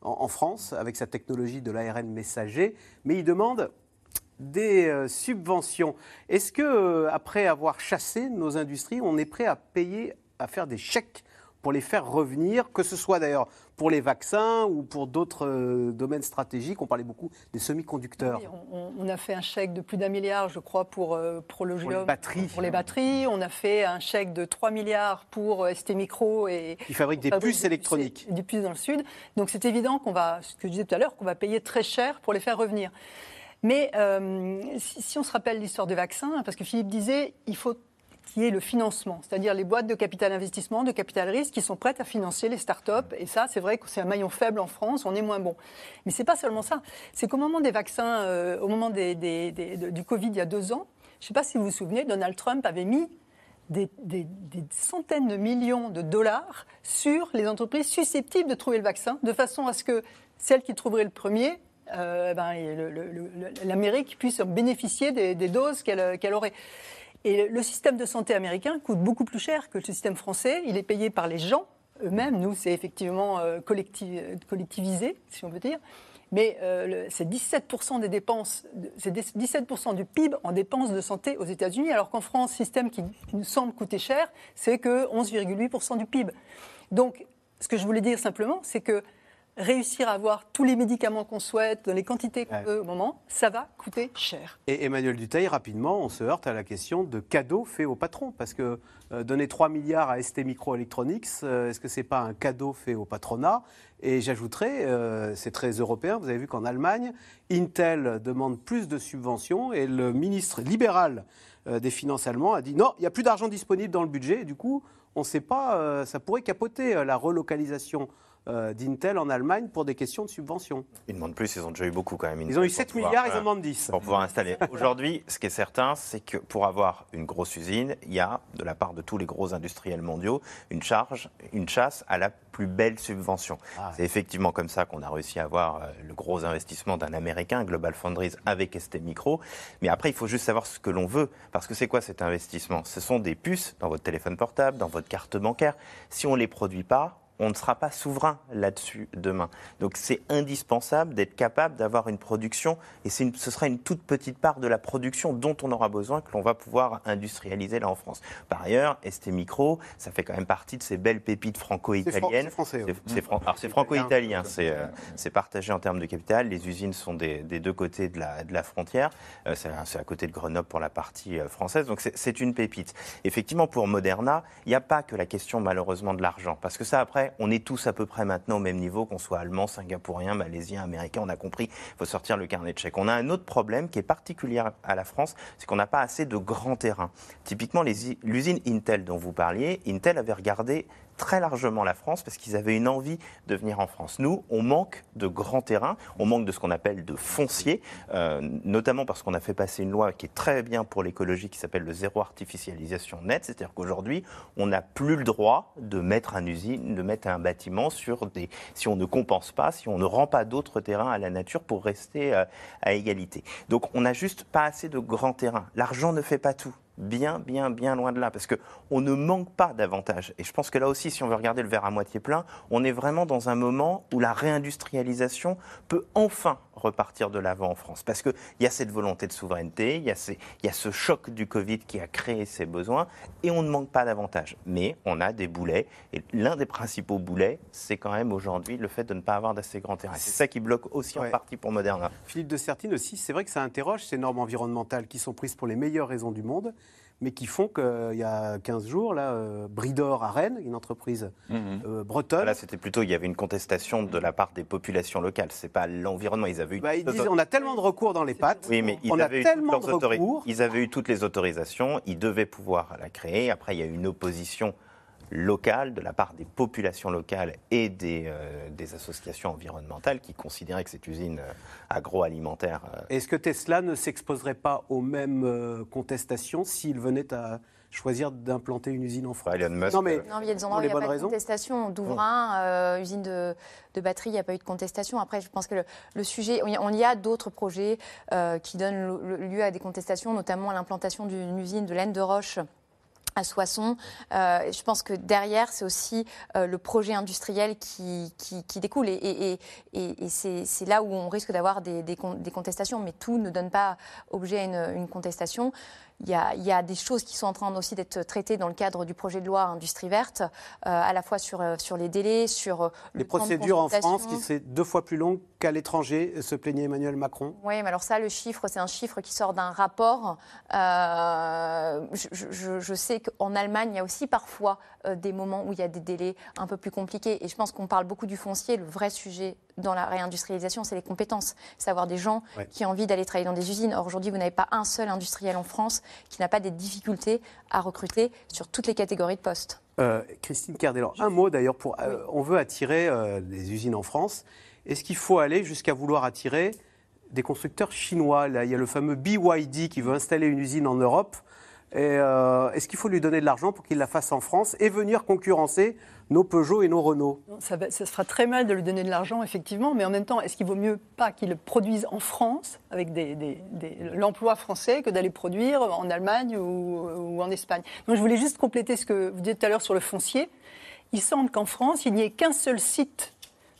en, en France avec sa technologie de l'ARN messager, mais il demande des euh, subventions. Est-ce que, euh, après avoir chassé nos industries, on est prêt à payer, à faire des chèques pour les faire revenir, que ce soit d'ailleurs pour les vaccins ou pour d'autres euh, domaines stratégiques. On parlait beaucoup des semi-conducteurs. Oui, on, on, a fait un chèque de plus d'un milliard, je crois, pour euh, Prologium. Pour les batteries. Pour les batteries. On a fait un chèque de 3 milliards pour ST Micro. Et, Qui fabrique des puces des, électroniques. Des puces dans le Sud. Donc c'est évident qu'on va, ce que je disais tout à l'heure, qu'on va payer très cher pour les faire revenir. Mais euh, si, si, on se rappelle l'histoire des vaccins, parce que Philippe disait, il faut qui est le financement, c'est-à-dire les boîtes de capital investissement, de capital risque qui sont prêtes à financer les start-up. Et ça, c'est vrai que c'est un maillon faible en France, on est moins bon. Mais c'est pas seulement ça. C'est qu'au moment des vaccins, euh, au moment du Covid il y a deux ans, je ne sais pas si vous vous souvenez, Donald Trump avait mis des, centaines de millions de dollars sur les entreprises susceptibles de trouver le vaccin, de façon à ce que celles qui trouveraient le premier euh, ben, l'Amérique puisse bénéficier des, doses qu'elle qu aurait. Et le système de santé américain coûte beaucoup plus cher que le système français. Il est payé par les gens eux-mêmes. Nous, c'est effectivement euh, collectiv collectivisé, si on veut dire. Mais euh, c'est 17% des dépenses, c'est 17% du PIB en dépenses de santé aux États-Unis, alors qu'en France, système qui, qui, nous semble coûter cher, c'est que 11,8% du PIB. Donc, ce que je voulais dire simplement, c'est que réussir à avoir tous les médicaments qu'on souhaite, dans les quantités qu'on veut au moment, ça va coûter cher. Et Emmanuel Duteil, rapidement, on se heurte à la question de cadeaux faits au patron. Parce que euh, donner 3 milliards à ST Microelectronics, euh, est-ce que ce n'est pas un cadeau fait au patronat? Et j'ajouterais, euh, c'est très européen, vous avez vu qu'en Allemagne, Intel demande plus de subventions et le ministre libéral euh, des Finances allemand a dit non, il n'y a plus d'argent disponible dans le budget. Et du coup, on ne sait pas, ça pourrait capoter la relocalisation d'Intel en Allemagne pour des questions de subvention. Ils demandent plus, ils ont déjà eu beaucoup quand même. Ils ont eu 7 milliards, ils en demandent 10. Pour pouvoir installer. Aujourd'hui, ce qui est certain, c'est que pour avoir une grosse usine, il y a, de la part de tous les gros industriels mondiaux, une charge, une chasse à la plus belle subvention. Ah. C'est effectivement comme ça qu'on a réussi à avoir euh, le gros investissement d'un Américain, Global Foundries, avec ST Micro. Mais après, il faut juste savoir ce que l'on veut. Parce que c'est quoi cet investissement? Ce sont des puces dans votre téléphone portable, dans votre carte bancaire. Si on ne les produit pas, on ne sera pas souverain là-dessus demain. Donc c'est indispensable d'être capable d'avoir une production, et une, ce sera une toute petite part de la production dont on aura besoin, que l'on va pouvoir industrialiser là en France. Par ailleurs, ST Micro, ça fait quand même partie de ces belles pépites franco-italiennes. C'est français. C'est fran c'est franco-italien, c'est euh, partagé en termes de capital. Les usines sont des, des deux côtés de la, de la frontière. Euh, c'est à côté de Grenoble pour la partie euh, française, donc c'est une pépite. Effectivement, pour Moderna, il n'y a pas que la question malheureusement de l'argent, parce que ça après, on est tous à peu près maintenant au même niveau, qu'on soit allemand, singapourien, malaisien, américain, on a compris, il faut sortir le carnet de chèques. On a un autre problème qui est particulier à la France, c'est qu'on n'a pas assez de grands terrains. Typiquement, l'usine Intel dont vous parliez, Intel avait regardé très largement la France parce qu'ils avaient une envie de venir en France. Nous, on manque de grands terrains, on manque de ce qu'on appelle de foncier, euh, notamment parce qu'on a fait passer une loi qui est très bien pour l'écologie qui s'appelle le zéro artificialisation net, c'est-à-dire qu'aujourd'hui, on n'a plus le droit de mettre un usine, de mettre un bâtiment sur des si on ne compense pas, si on ne rend pas d'autres terrains à la nature pour rester euh, à égalité. Donc on n'a juste pas assez de grands terrains. L'argent ne fait pas tout. Bien, bien, bien loin de là, parce qu'on ne manque pas d'avantages. Et je pense que là aussi, si on veut regarder le verre à moitié plein, on est vraiment dans un moment où la réindustrialisation peut enfin repartir de l'avant en France. Parce qu'il y a cette volonté de souveraineté, il y, a ces- il y a ce choc du Covid qui a créé ces besoins, et on ne manque pas d'avantages. Mais on a des boulets, et l'un des principaux boulets, c'est quand même aujourd'hui le fait de ne pas avoir d'assez grand terrain. C'est ça qui bloque aussi en partie pour Moderna. Philippe de Sertine aussi, c'est vrai que ça interroge ces normes environnementales qui sont prises pour les meilleures raisons du monde, mais qui font qu'il y a 15 jours, là, euh, Bridor à Rennes, une entreprise euh, bretonne, Là, c'était plutôt, il y avait une contestation de la part des populations locales. C'est pas l'environnement. Ils avaient eu. bah, ils disent on a tellement de recours dans les pattes, Oui, mais ils on a avaient, eu toutes tellement de recours. ils avaient eu toutes les autorisations, ils devaient pouvoir la créer. Après, il y a eu une opposition locale de la part des populations locales et des, euh, des associations environnementales qui considéraient que cette usine euh, agroalimentaire. euh, Est-ce que Tesla ne s'exposerait pas aux mêmes euh, contestations s'il venait à choisir d'implanter une usine en France? Elon Musk, Non, mais Non, il y a des pour endroits où les il n'y a bonnes pas de raisons. contestation. Douvrin, euh, usine de, de batterie, il n'y a pas eu de contestation. Après, je pense que le, le sujet, on y a- y d'autres projets euh, qui donnent lieu à des contestations, notamment à l'implantation d'une usine de laine de roche à Soissons. Euh, je pense que derrière, c'est aussi euh, le projet industriel qui, qui, qui découle. Et, et, et- et- et c'est c'est là où on risque d'avoir des, des con- des contestations. Mais tout ne donne pas objet à une, une contestation. Il y, a, il y a des choses qui sont en train aussi d'être traitées dans le cadre du projet de loi Industrie verte, euh, à la fois sur, sur les délais, sur le Les procédures en France qui seraient deux fois plus longues qu'à l'étranger, se plaignait Emmanuel Macron. Oui, mais alors ça, le chiffre, c'est un chiffre qui sort d'un rapport. Euh, je, je- je sais qu'en Allemagne, il y a aussi parfois euh, des moments où il y a des délais un peu plus compliqués. Et je pense qu'on parle beaucoup du foncier. Le vrai sujet dans la réindustrialisation, c'est les compétences. C'est avoir des gens Ouais. qui ont envie d'aller travailler dans des usines. Or, aujourd'hui, vous n'avez pas un seul industriel en France qui n'a pas des difficultés à recruter sur toutes les catégories de postes. Euh, Christine Cardellan, un mot d'ailleurs pour. euh, on veut attirer euh, des usines en France. Est-ce qu'il faut aller jusqu'à vouloir attirer des constructeurs chinois? Là, il y a le fameux BYD qui veut installer une usine en Europe. Euh, Est-ce qu'il faut lui donner de l'argent pour qu'il la fasse en France et venir concurrencer nos Peugeot et nos Renault? Ça, va- très mal de lui donner de l'argent, effectivement, mais en même temps, est-ce qu'il vaut mieux pas qu'il le produise en France, avec l'emploi français, que d'aller produire en Allemagne ou, en Espagne? Je voulais juste compléter ce que vous disiez tout à l'heure sur le foncier. Il semble qu'en France, il n'y ait qu'un seul site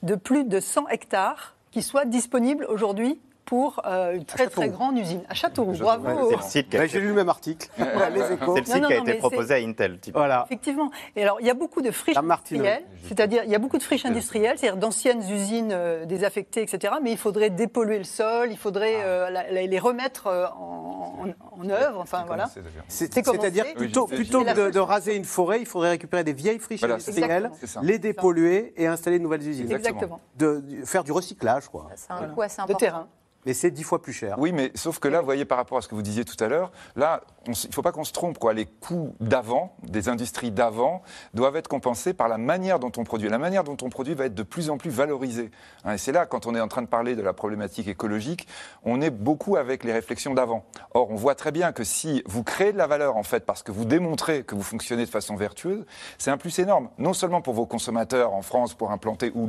de plus de 100 hectares qui soit disponible aujourd'hui pour euh, une très très grande usine. À Châteauroux, bravo C'est le été- J'ai lu le même article. Les échos. c'est le site non, qui a été proposé à Intel. type. Voilà. Effectivement. Et alors, il y a beaucoup de friches industrielles, c'est-à-dire il y a beaucoup de friches industrielles, c'est-à-dire d'anciennes usines euh, désaffectées, etc. Mais il faudrait dépolluer le sol, il faudrait euh, la- la- les remettre euh, en, en- en œuvre, enfin voilà. C'est-à-dire plutôt, plutôt que de, de raser une forêt, il faudrait récupérer des vieilles friches Voilà, industrielles, les dépolluer et installer de nouvelles usines. Exactement. De, de- faire du recyclage, quoi. C'est un Voilà. coût assez De important. terrain. Mais c'est dix fois plus cher. Oui, mais sauf que là, vous voyez, par rapport à ce que vous disiez tout à l'heure, là, il ne faut pas qu'on se trompe. Quoi. Les coûts d'avant, des industries d'avant, doivent être compensés par la manière dont on produit. La manière dont on produit va être de plus en plus valorisée. Hein, et c'est là, quand on est en train de parler de la problématique écologique, on est beaucoup avec les réflexions d'avant. Or, on voit très bien que si vous créez de la valeur, en fait, parce que vous démontrez que vous fonctionnez de façon vertueuse, c'est un plus énorme. Non seulement pour vos consommateurs en France, pour implanter ou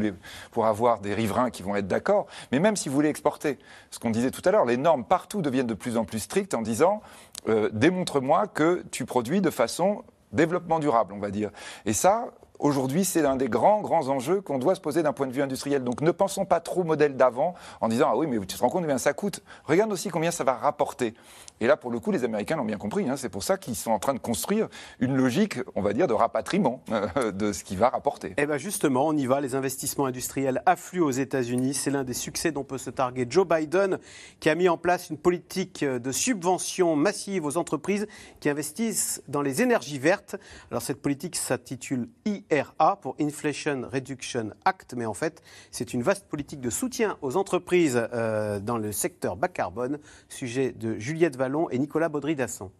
pour avoir des riverains qui vont être d'accord, mais même si vous voulez exporter. Ce qu'on disait tout à l'heure, les normes partout deviennent de plus en plus strictes en disant euh, démontre-moi que tu produis de façon développement durable, on va dire. Et ça, aujourd'hui, c'est l'un des grands, grands enjeux qu'on doit se poser d'un point de vue industriel. Donc ne pensons pas trop au modèle d'avant en disant Ah oui, mais tu te rends compte combien ça coûte? Regarde aussi combien ça va rapporter. Et là, pour le coup, les Américains l'ont bien compris. hein. C'est pour ça qu'ils sont en train de construire une logique, on va dire, de rapatriement euh, de ce qui va rapporter. Eh bien justement, on y va. Les investissements industriels affluent aux États-Unis. C'est l'un des succès dont peut se targuer Joe Biden, qui a mis en place une politique de subvention massive aux entreprises qui investissent dans les énergies vertes. Alors cette politique s'intitule IRA pour Inflation Reduction Act, mais en fait, c'est une vaste politique de soutien aux entreprises euh, dans le secteur bas carbone. Sujet de Juliette Et Nicolas Baudry-Dasson.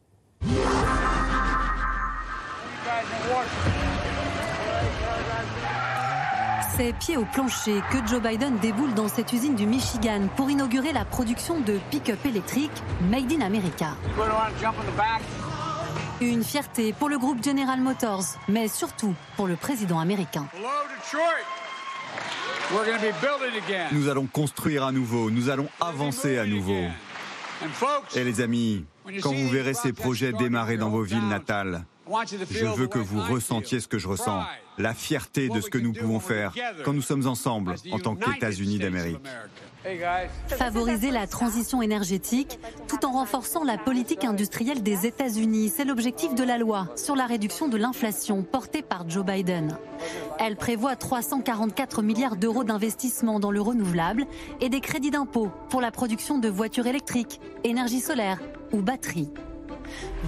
C'est pied au plancher que Joe Biden déboule dans cette usine du Michigan pour inaugurer la production de pick-up électriques Made in America. Une fierté pour le groupe General Motors, mais surtout pour le président américain. Nous allons construire à nouveau, nous allons avancer à nouveau. Et les amis, quand vous verrez ces projets démarrer dans vos villes natales, je veux que vous ressentiez ce que je ressens, la fierté de ce que nous pouvons faire quand nous sommes ensemble en tant qu'États-Unis d'Amérique. Favoriser la transition énergétique tout en renforçant la politique industrielle des États-Unis, c'est l'objectif de la loi sur la réduction de l'inflation portée par Joe Biden. Elle prévoit 344 milliards d'euros d'investissement dans le renouvelable et des crédits d'impôt pour la production de voitures électriques, énergie solaire ou batteries.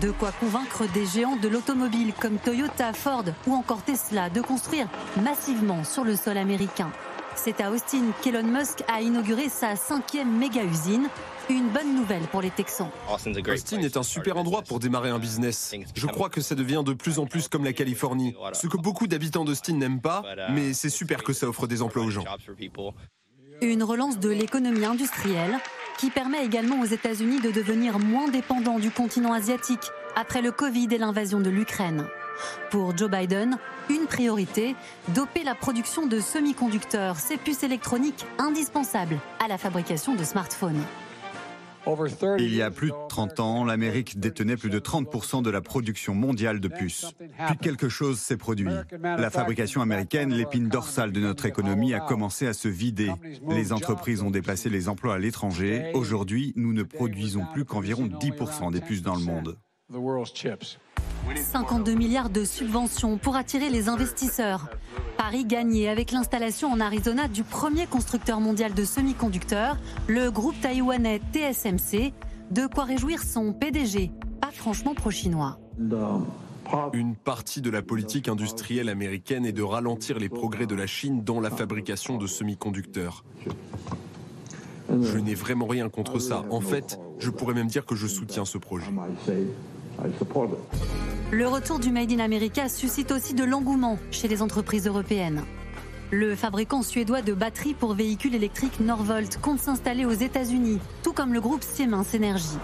De quoi convaincre des géants de l'automobile comme Toyota, Ford ou encore Tesla de construire massivement sur le sol américain. C'est à Austin qu'Elon Musk a inauguré sa cinquième méga-usine. Une bonne nouvelle pour les Texans. Austin est un super endroit pour démarrer un business. Je crois que ça devient de plus en plus comme la Californie. Ce que beaucoup d'habitants d'Austin n'aiment pas, mais c'est super que ça offre des emplois aux gens. Une relance de l'économie industrielle qui permet également aux États-Unis de devenir moins dépendants du continent asiatique après le Covid et l'invasion de l'Ukraine. Pour Joe Biden, une priorité, doper la production de semi-conducteurs, ces puces électroniques indispensables à la fabrication de smartphones. Il y a plus de 30 ans, l'Amérique détenait plus de 30% de la production mondiale de puces. Puis quelque chose s'est produit. La fabrication américaine, l'épine dorsale de notre économie, a commencé à se vider. Les entreprises ont déplacé les emplois à l'étranger. Aujourd'hui, nous ne produisons plus qu'environ 10% des puces dans le monde. 52 milliards de subventions pour attirer les investisseurs. Paris gagné avec l'installation en Arizona du premier constructeur mondial de semi-conducteurs, le groupe taïwanais TSMC. De quoi réjouir son PDG, pas franchement pro-chinois. Une partie de la politique industrielle américaine est de ralentir les progrès de la Chine dans la fabrication de semi-conducteurs. Je n'ai vraiment rien contre ça. En fait, je pourrais même dire que je soutiens ce projet. Le retour du Made in America suscite aussi de l'engouement chez les entreprises européennes. Le fabricant suédois de batteries pour véhicules électriques Norvolt compte s'installer aux États-Unis, tout comme le groupe Siemens Energy.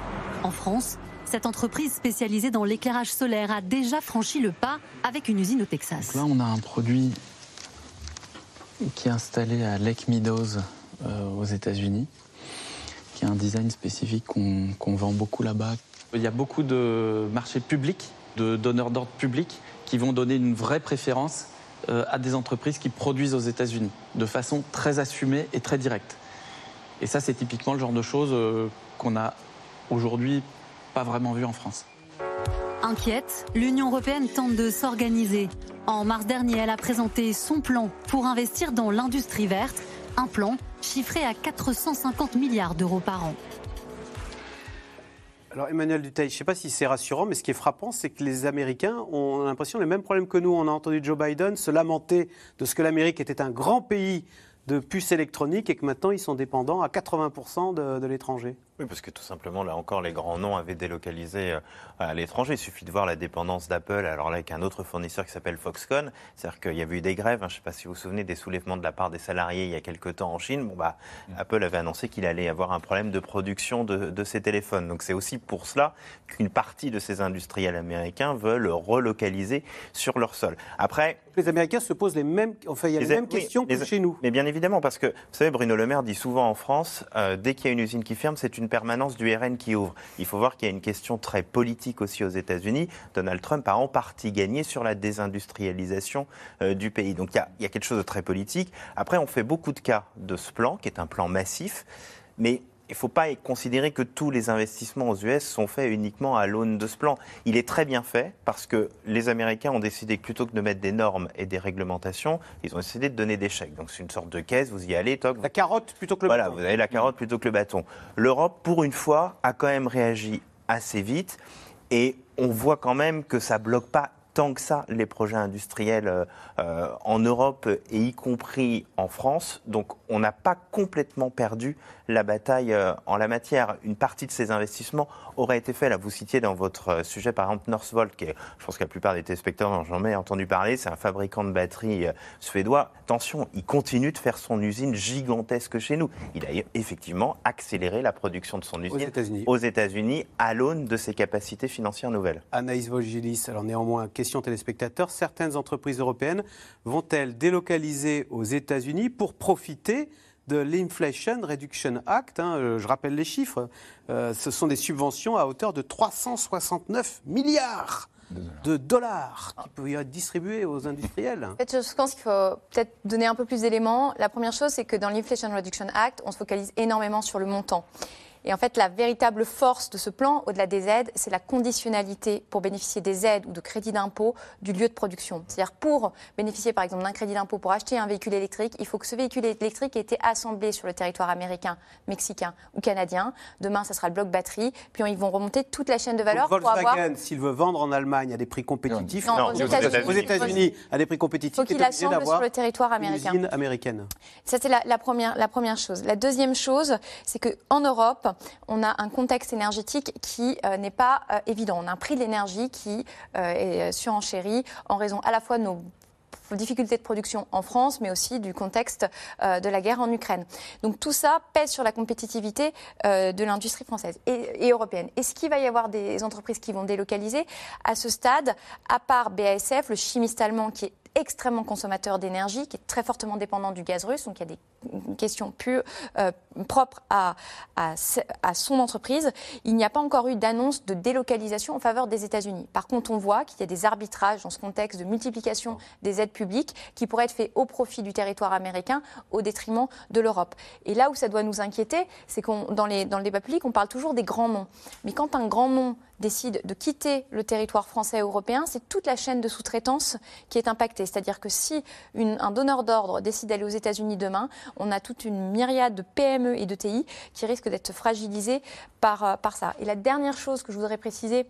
En France, cette entreprise spécialisée dans l'éclairage solaire a déjà franchi le pas avec une usine au Texas. là, on a un produit qui est installé à Lake Meadows euh, aux États-Unis, qui a un design spécifique qu'on vend beaucoup là-bas. Il y a beaucoup de marchés publics, de donneurs d'ordre publics, qui vont donner une vraie préférence euh, à des entreprises qui produisent aux États-Unis, de façon très assumée et très directe. Et ça, c'est typiquement le genre de choses euh, qu'on n'a aujourd'hui pas vraiment vu en France. Inquiète, l'Union européenne tente de s'organiser. En mars dernier, elle a présenté son plan pour investir dans l'industrie verte, un plan chiffré à 450 milliards d'euros par an. Alors Emmanuel Duteil, je ne sais pas si c'est rassurant, mais ce qui est frappant, c'est que les Américains ont l'impression les mêmes problèmes que nous. On a entendu Joe Biden se lamenter de ce que l'Amérique était un grand pays de puces électroniques et que maintenant ils sont dépendants à 80% de, de l'étranger. Oui, parce que tout simplement, là encore, les grands noms avaient délocalisé euh, à l'étranger. Il suffit de voir la dépendance d'Apple, alors là, avec un autre fournisseur qui s'appelle Foxconn. C'est-à-dire qu'il y avait eu des grèves, hein, je ne sais pas si vous vous souvenez, des soulèvements de la part des salariés il y a quelques temps en Chine. Bon, bah, mm. Apple avait annoncé qu'il allait avoir un problème de production de, de ses téléphones. Donc c'est aussi pour cela qu'une partie de ces industriels américains veulent relocaliser sur leur sol. Après. Les Américains se posent les mêmes, enfin, il y a les, mêmes questions que chez nous. Mais bien évidemment, parce que, vous savez, Bruno Le Maire dit souvent en France, euh, dès qu'il y a une usine qui ferme, c'est une permanence du RN qui ouvre. Il faut voir qu'il y a une question très politique aussi aux États-Unis. Donald Trump a en partie gagné sur la désindustrialisation euh, du pays. Donc il y, a, il y a quelque chose de très politique. Après, on fait beaucoup de cas de ce plan, qui est un plan massif. Mais ne faut pas considérer que tous les investissements aux US sont faits uniquement à l'aune de ce plan. Il est très bien fait parce que les Américains ont décidé que plutôt que de mettre des normes et des réglementations, ils ont décidé de donner des chèques. Donc c'est une sorte de caisse, vous y allez, toc. La carotte plutôt que le voilà, bâton. Voilà, vous avez la carotte plutôt que le bâton. L'Europe, pour une fois, a quand même réagi assez vite et on voit quand même que ça bloque pas tant que ça les projets industriels euh, en Europe et y compris en France. Donc on n'a pas complètement perdu la bataille euh, en la matière. Une partie de ces investissements aurait été faite. Là, vous citiez dans votre euh, sujet par exemple Northvolt, qui est, je pense que la plupart des téléspectateurs j'en ai entendu parler, c'est un fabricant de batteries suédois. Attention, il continue de faire son usine gigantesque chez nous. Il a effectivement accéléré la production de son usine aux États-Unis à l'aune de ses capacités financières nouvelles. Anaïs Volgilis, alors néanmoins, question téléspectateurs, certaines entreprises européennes vont-elles délocaliser aux États-Unis pour profiter de l'Inflation Reduction Act. hein, euh, je rappelle les chiffres. Euh, ce sont des subventions à hauteur de 369 milliards de dollars qui peuvent être distribués aux industriels. En fait, je pense qu'il faut peut-être donner un peu plus d'éléments. La première chose, c'est que dans l'Inflation Reduction Act, on se focalise énormément sur le montant. Et en fait, la véritable force de ce plan, au-delà des aides, c'est la conditionnalité pour bénéficier des aides ou de crédits d'impôt du lieu de production. C'est-à-dire pour bénéficier par exemple d'un crédit d'impôt pour acheter un véhicule électrique, il faut que ce véhicule électrique ait été assemblé sur le territoire américain, mexicain ou canadien. Demain, ça sera le bloc batterie. Puis ils vont remonter toute la chaîne de valeur Donc, pour avoir Volkswagen, s'il veut vendre en Allemagne à des prix compétitifs, Non, aux États-Unis. à des prix compétitifs, Faut qu'il il est obligé assemble sur le territoire une américain. usine américaine. Ça, c'est la, la première, la première chose. La deuxième chose, c'est qu'en Europe, on a un contexte énergétique qui euh, n'est pas euh, évident. On a un prix de l'énergie qui euh, est surenchéri en raison à la fois de nos difficultés de production en France, mais aussi du contexte de la guerre en Ukraine. Donc tout ça pèse sur la compétitivité de l'industrie française et, et européenne. Est-ce qu'il va y avoir des entreprises qui vont délocaliser À ce stade, à part BASF, le chimiste allemand qui est extrêmement consommateur d'énergie, qui est très fortement dépendant du gaz russe. Donc il y a des questions plus euh, propres à, à, son entreprise. Il n'y a pas encore eu d'annonce de délocalisation en faveur des États-Unis. Par contre, on voit qu'il y a des arbitrages dans ce contexte de multiplication des aides publiques qui pourraient être faits au profit du territoire américain au détriment de l'Europe. Et là où ça doit nous inquiéter, c'est qu'on dans, les, dans le débat public, on parle toujours des grands noms. Mais quand un grand nom décide de quitter le territoire français et européen, c'est toute la chaîne de sous-traitance qui est impactée. C'est-à-dire que si un donneur d'ordre décide d'aller aux États-Unis demain, on a toute une myriade de PME et de TI qui risquent d'être fragilisées par, par ça. Et la dernière chose que je voudrais préciser,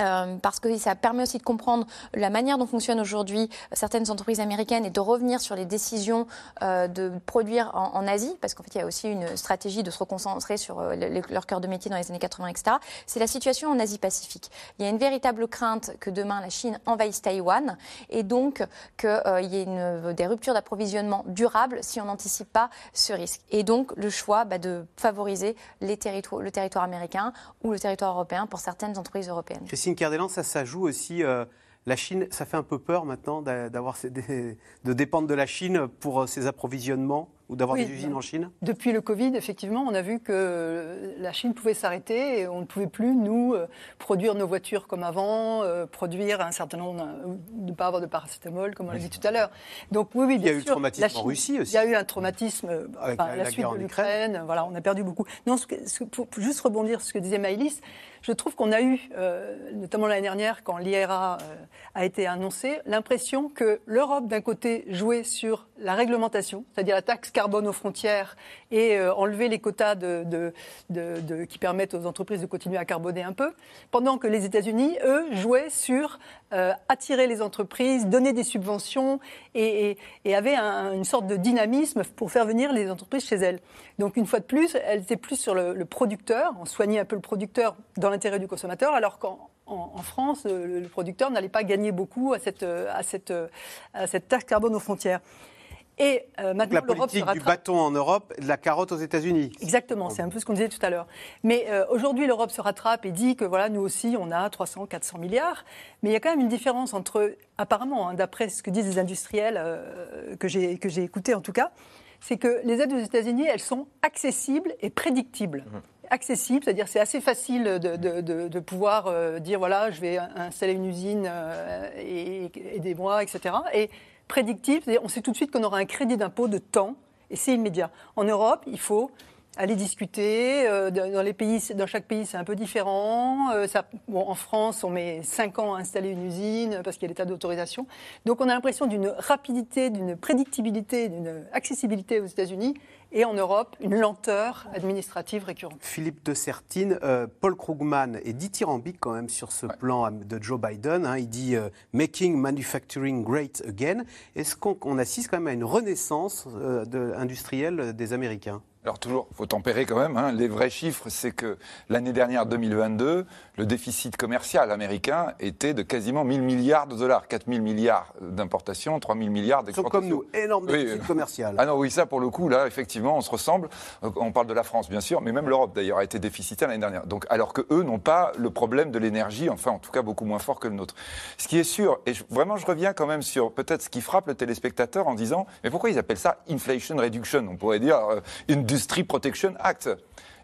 euh, parce que ça permet aussi de comprendre la manière dont fonctionnent aujourd'hui certaines entreprises américaines et de revenir sur les décisions euh, de produire en, Asie, parce qu'en fait il y a aussi une stratégie de se reconcentrer sur euh, le, leur cœur de métier dans les années 80, etc. C'est la situation en Asie-Pacifique. Il y a une véritable crainte que demain la Chine envahisse Taïwan et donc qu'il y ait des ruptures d'approvisionnement durables si on n'anticipe pas ce risque. Et donc le choix bah, de favoriser le territoire américain ou le territoire européen pour certaines entreprises européennes. Cardellan, ça, ça joue aussi. euh, la Chine, ça fait un peu peur maintenant d'a- d'avoir des- de dépendre de la Chine pour euh, ses approvisionnements ou d'avoir Oui, des usines en Chine. Depuis le Covid, effectivement, on a vu que la Chine pouvait s'arrêter et on ne pouvait plus, nous, euh, produire nos voitures comme avant, euh, produire un certain nombre, euh, ne pas avoir de paracétamol, comme on l'a dit tout à l'heure. Donc oui, oui, Il y a bien eu le sûr, traumatisme en Russie aussi. Il y a eu un traumatisme, Avec enfin, la- la, la suite de en l'Ukraine, voilà, on a perdu beaucoup. Non, ce que- ce que- pour, juste rebondir sur ce que disait Maëlys, je trouve qu'on a eu, euh, notamment l'année dernière, quand l'IRA euh, a été annoncé, l'impression que l'Europe, d'un côté, jouait sur la réglementation, c'est-à-dire la taxe carbone aux frontières et euh, enlever les quotas qui permettent aux entreprises de continuer à carboner un peu, pendant que les États-Unis, eux, jouaient sur euh, attirer les entreprises, donner des subventions et, avaient un- une sorte de dynamisme pour faire venir les entreprises chez elles. Donc une fois de plus, elles étaient plus sur le, producteur, on soignait un peu le producteur dans l'intérêt du consommateur, alors qu'en en, en France, le, producteur n'allait pas gagner beaucoup à cette, euh, à cette taxe carbone aux frontières. Et euh, Donc maintenant, la l'Europe se politique du bâton en Europe, de la carotte aux États-Unis. Exactement, c'est un peu ce qu'on disait tout à l'heure. Mais euh, aujourd'hui, l'Europe se rattrape et dit que voilà, nous aussi, on a 300, 400 milliards. Mais il y a quand même une différence entre, apparemment, hein, d'après ce que disent les industriels euh, que j'ai que j'ai écoutés en tout cas, c'est que les aides aux États-Unis, elles sont accessibles et prédictibles. Accessible, c'est-à-dire c'est assez facile de, de- de- de pouvoir euh, dire voilà, je vais installer une usine euh, et, et aidez-moi, etc. Et c'est-à-dire on sait tout de suite qu'on aura un crédit d'impôt de temps et c'est immédiat. En Europe, il faut aller discuter. euh, dans les pays, dans chaque pays, c'est un peu différent. Euh, ça, bon, en France, on met 5 ans à installer une usine parce qu'il y a l'état d'autorisation. Donc, on a l'impression d'une rapidité, d'une prédictibilité, d'une accessibilité aux États-Unis et en Europe, une lenteur administrative récurrente. Philippe de Sertine, euh, Paul Krugman est dithyrambique quand même sur ce plan de Joe Biden. hein. Il dit euh, Making manufacturing great again. Est-ce qu'on on assiste quand même à une renaissance euh, de- industrielle des Américains? Alors toujours, il faut tempérer quand même. Hein. Les vrais chiffres, c'est que l'année dernière, 2022, le déficit commercial américain était de quasiment 1000 milliards de dollars. 4000 milliards d'importations, 3000 milliards d'exportations. comme nous, énorme déficit commercial. Ah non, oui, ça pour le coup, là, effectivement, on se ressemble. Euh, on parle de la France, bien sûr, mais même l'Europe, d'ailleurs, a été déficitaire l'année dernière. Donc, alors que eux n'ont pas le problème de l'énergie, enfin, en tout cas, beaucoup moins fort que le nôtre. Ce qui est sûr, et vraiment, je reviens quand même sur peut-être ce qui frappe le téléspectateur en disant, mais pourquoi ils appellent ça inflation reduction? On pourrait dire euh, une Industry Protection Act.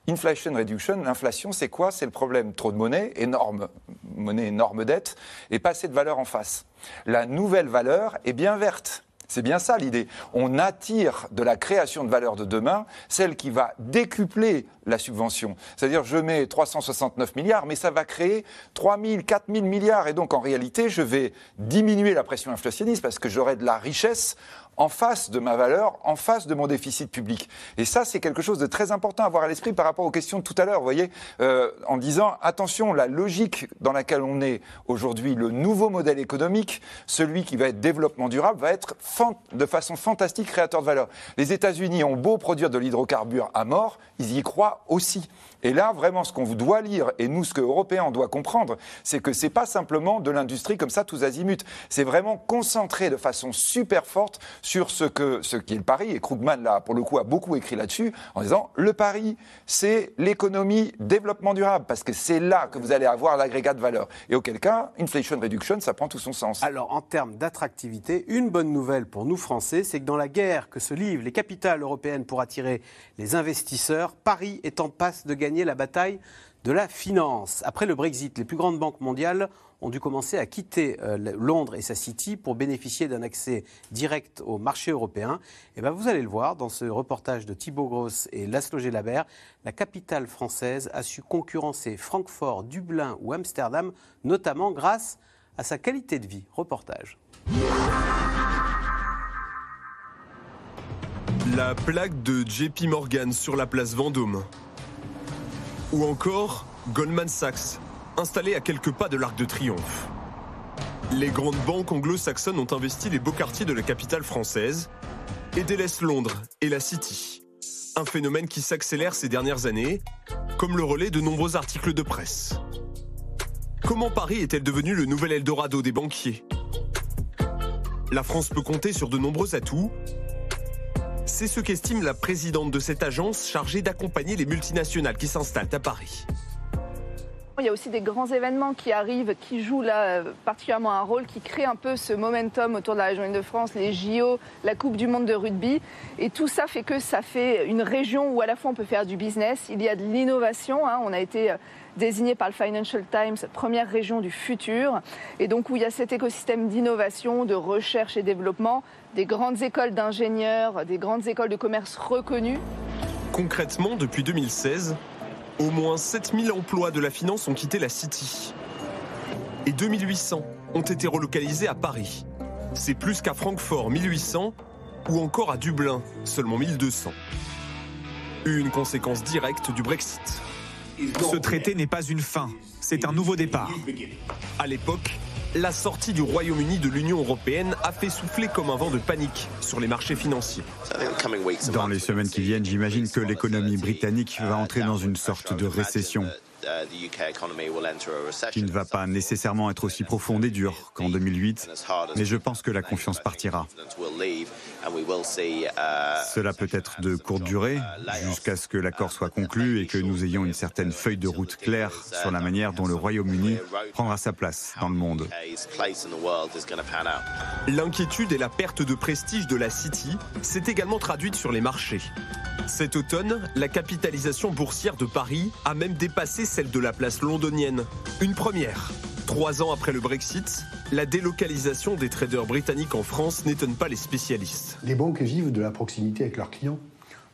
Inflation Reduction, l'inflation, c'est quoi? C'est le problème. Trop de monnaie, énorme monnaie, énorme dette, et pas assez de valeur en face. La nouvelle valeur est bien verte. C'est bien ça l'idée. On attire de la création de valeur de demain celle qui va décupler la subvention. C'est-à-dire, je mets 369 milliards, mais ça va créer 3 000, 4 000 milliards. Et donc, en réalité, je vais diminuer la pression inflationniste parce que j'aurai de la richesse en face de ma valeur, en face de mon déficit public. Et ça, c'est quelque chose de très important à avoir à l'esprit par rapport aux questions de tout à l'heure, vous voyez, euh, en disant, attention, la logique dans laquelle on est aujourd'hui, le nouveau modèle économique, celui qui va être développement durable, va être de façon fantastique créateur de valeur. Les États-Unis ont beau produire de l'hydrocarbure à mort, ils y croient aussi. Et là, vraiment, ce qu'on doit lire, et nous, ce que Européens, on doit comprendre, c'est que c'est pas simplement de l'industrie comme ça, tous azimuts. C'est vraiment concentré de façon super forte sur ce, que, ce qui est le pari. Et Krugman, là, pour le coup, a beaucoup écrit là-dessus, en disant le pari, c'est l'économie développement durable, parce que c'est là que vous allez avoir l'agrégat de valeur. Et auquel cas, inflation reduction, ça prend tout son sens. Alors, en termes d'attractivité, une bonne nouvelle pour nous, Français, c'est que dans la guerre que se livrent les capitales européennes pour attirer les investisseurs, Paris est en passe de gagner la bataille de la finance. Après le Brexit, les plus grandes banques mondiales ont dû commencer à quitter euh, Londres et sa City pour bénéficier d'un accès direct au marché européen. Et ben vous allez le voir dans ce reportage de Thibaut Gross et Laszlo Labert, la capitale française a su concurrencer Francfort, Dublin ou Amsterdam, notamment grâce à sa qualité de vie. Reportage. La plaque de JP Morgan sur la place Vendôme. Ou encore Goldman Sachs, installé à quelques pas de l'Arc de Triomphe. Les grandes banques anglo-saxonnes ont investi les beaux quartiers de la capitale française et délaissent Londres et la City. Un phénomène qui s'accélère ces dernières années, comme le relais de nombreux articles de presse. Comment Paris est-elle devenue le nouvel Eldorado des banquiers? La France peut compter sur de nombreux atouts, c'est ce qu'estime la présidente de cette agence chargée d'accompagner les multinationales qui s'installent à Paris. Il y a aussi des grands événements qui arrivent, qui jouent là euh, particulièrement un rôle, qui créent un peu ce momentum autour de la région de france les JO, la Coupe du Monde de rugby. Et tout ça fait que ça fait une région où à la fois on peut faire du business, il y a de l'innovation. Hein. On a été euh, désigné par le Financial Times première région du futur, et donc où il y a cet écosystème d'innovation, de recherche et développement, des grandes écoles d'ingénieurs, des grandes écoles de commerce reconnues. Concrètement, depuis 2016, au moins 7000 emplois de la finance ont quitté la City. Et 2800 ont été relocalisés à Paris. C'est plus qu'à Francfort, 1800, ou encore à Dublin, seulement 1200. Une conséquence directe du Brexit. Ce traité n'est pas une fin, c'est un nouveau départ. À l'époque, la sortie du Royaume-Uni de l'Union européenne a fait souffler comme un vent de panique sur les marchés financiers. Dans les semaines qui viennent, j'imagine que l'économie britannique va entrer dans une sorte de récession qui ne va pas nécessairement être aussi profonde et dure qu'en 2008, mais je pense que la confiance partira. Cela peut être de courte durée, jusqu'à ce que l'accord soit conclu et que nous ayons une certaine feuille de route claire sur la manière dont le Royaume-Uni prendra sa place dans le monde. L'inquiétude et la perte de prestige de la City s'est également traduite sur les marchés. Cet automne, la capitalisation boursière de Paris a même dépassé celle de la place londonienne. Une première. Trois ans après le Brexit, la délocalisation des traders britanniques en France n'étonne pas les spécialistes. Les banques vivent de la proximité avec leurs clients.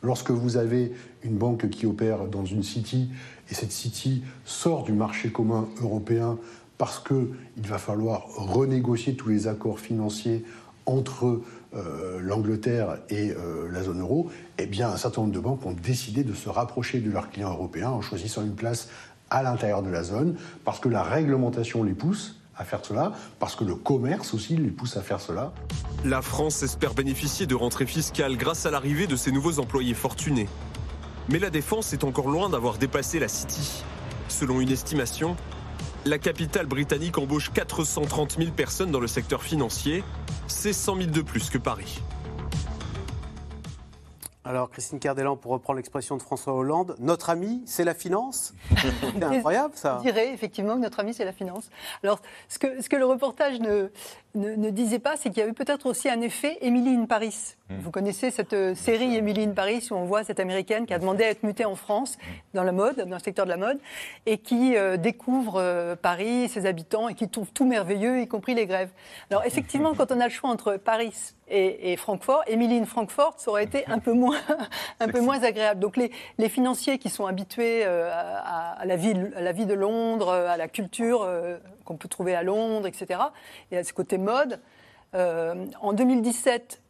Lorsque vous avez une banque qui opère dans une city et cette city sort du marché commun européen parce qu'il va falloir renégocier tous les accords financiers entre euh, l'Angleterre et euh, la zone euro, eh un certain nombre de banques ont décidé de se rapprocher de leurs clients européens en choisissant une place à l'intérieur de la zone, parce que la réglementation les pousse à faire cela, parce que le commerce aussi les pousse à faire cela. La France espère bénéficier de rentrées fiscales grâce à l'arrivée de ces nouveaux employés fortunés. Mais la défense est encore loin d'avoir dépassé la City. Selon une estimation, la capitale britannique embauche 430 000 personnes dans le secteur financier. C'est 100 000 de plus que Paris. Alors, Christine Cardellan, pour reprendre l'expression de François Hollande, notre ami, c'est la finance C'est incroyable, ça. Je dirais effectivement que notre ami, c'est la finance. Alors, ce que, ce que le reportage ne, ne, ne disait pas, c'est qu'il y avait peut-être aussi un effet Emily in Paris. Vous connaissez cette euh, série Emily in Paris où on voit cette américaine qui a demandé à être mutée en France, dans la mode, dans le secteur de la mode, et qui euh, découvre euh, Paris, ses habitants, et qui trouve tout merveilleux, y compris les grèves. Alors, effectivement, quand on a le choix entre Paris et, et Francfort, Emily in Francfort, ça aurait été un peu moins, un peu moins agréable. Donc, les, les financiers qui sont habitués euh, à, à la vie, à la vie de Londres, à la culture qu'on peut trouver à Londres, etc., et à ce côté mode, euh, en 2017,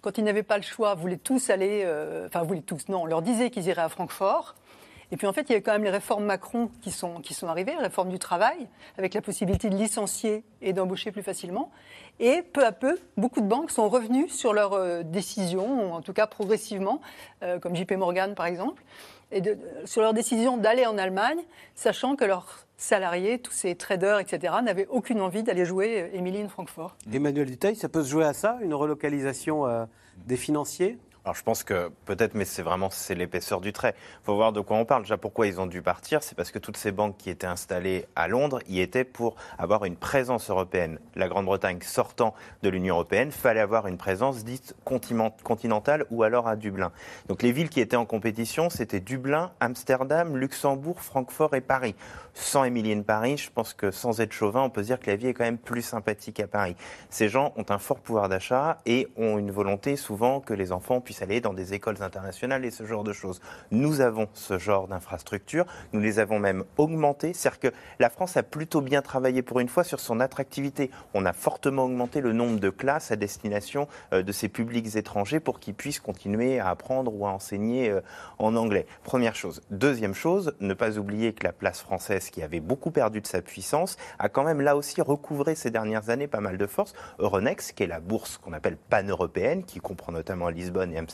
quand ils n'avaient pas le choix, voulaient tous aller, euh, enfin voulaient tous, non, on leur disait qu'ils iraient à Francfort. Et puis en fait, il y avait quand même les réformes Macron qui sont, qui sont arrivées, la réforme du travail, avec la possibilité de licencier et d'embaucher plus facilement. Et peu à peu, beaucoup de banques sont revenues sur leurs euh, décisions, en tout cas progressivement, comme JP Morgan par exemple, et sur leur décision d'aller en Allemagne, sachant que leurs salariés, tous ces traders, etc., n'avaient aucune envie d'aller jouer euh, Emily in Francfort. Emmanuel Duteil, ça peut se jouer à ça, une relocalisation euh, des financiers? Alors je pense que peut-être, mais c'est vraiment c'est l'épaisseur du trait. Il faut voir de quoi on parle. Déjà, pourquoi ils ont dû partir C'est parce que toutes ces banques qui étaient installées à Londres y étaient pour avoir une présence européenne. La Grande-Bretagne sortant de l'Union européenne, fallait avoir une présence dite continent- continentale ou alors à Dublin. Donc les villes qui étaient en compétition, c'était Dublin, Amsterdam, Luxembourg, Francfort et Paris. Sans Émilie in Paris, je pense que sans être chauvin, on peut dire que la vie est quand même plus sympathique à Paris. Ces gens ont un fort pouvoir d'achat et ont une volonté souvent que les enfants puissent aller dans des écoles internationales et ce genre de choses. Nous avons ce genre d'infrastructures, nous les avons même augmentées. C'est-à-dire que la France a plutôt bien travaillé pour une fois sur son attractivité. On a fortement augmenté le nombre de classes à destination euh, de ces publics étrangers pour qu'ils puissent continuer à apprendre ou à enseigner euh, en anglais. Première chose. Deuxième chose, ne pas oublier que la place française, qui avait beaucoup perdu de sa puissance, a quand même là aussi recouvré ces dernières années pas mal de force. Euronext, qui est la bourse qu'on appelle pan-européenne, qui comprend notamment Lisbonne et Amsterdam.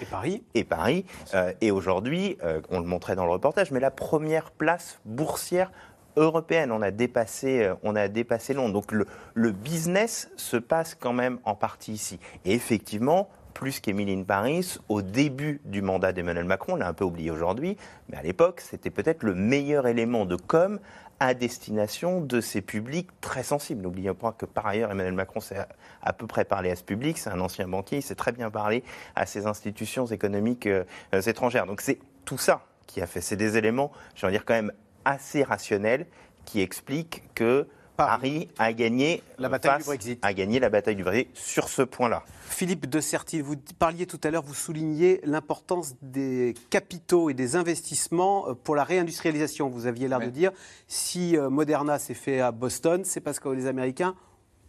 Et Paris. Et Paris. Euh, et aujourd'hui, euh, on le montrait dans le reportage, mais la première place boursière européenne. On a dépassé, euh, on a dépassé Londres. Donc le, le business se passe quand même en partie ici. Et effectivement, plus qu'Emily in Paris, au début du mandat d'Emmanuel Macron, on l'a un peu oublié aujourd'hui, mais à l'époque, c'était peut-être le meilleur élément de com à destination de ces publics très sensibles. N'oublions pas que par ailleurs, Emmanuel Macron sait à, peu près parler à ce public, c'est un ancien banquier, il sait très bien parler à ces institutions économiques euh, étrangères. Donc c'est tout ça qui a fait. C'est des éléments, je vais dire, quand même assez rationnels qui expliquent que Paris a gagné La bataille du Brexit. a gagné la bataille du Brexit sur ce point-là. Philippe de Sertil, vous parliez tout à l'heure, vous souligniez l'importance des capitaux et des investissements euh, pour la réindustrialisation. Vous aviez l'air de dire, si euh, Moderna s'est fait à Boston, c'est parce que les Américains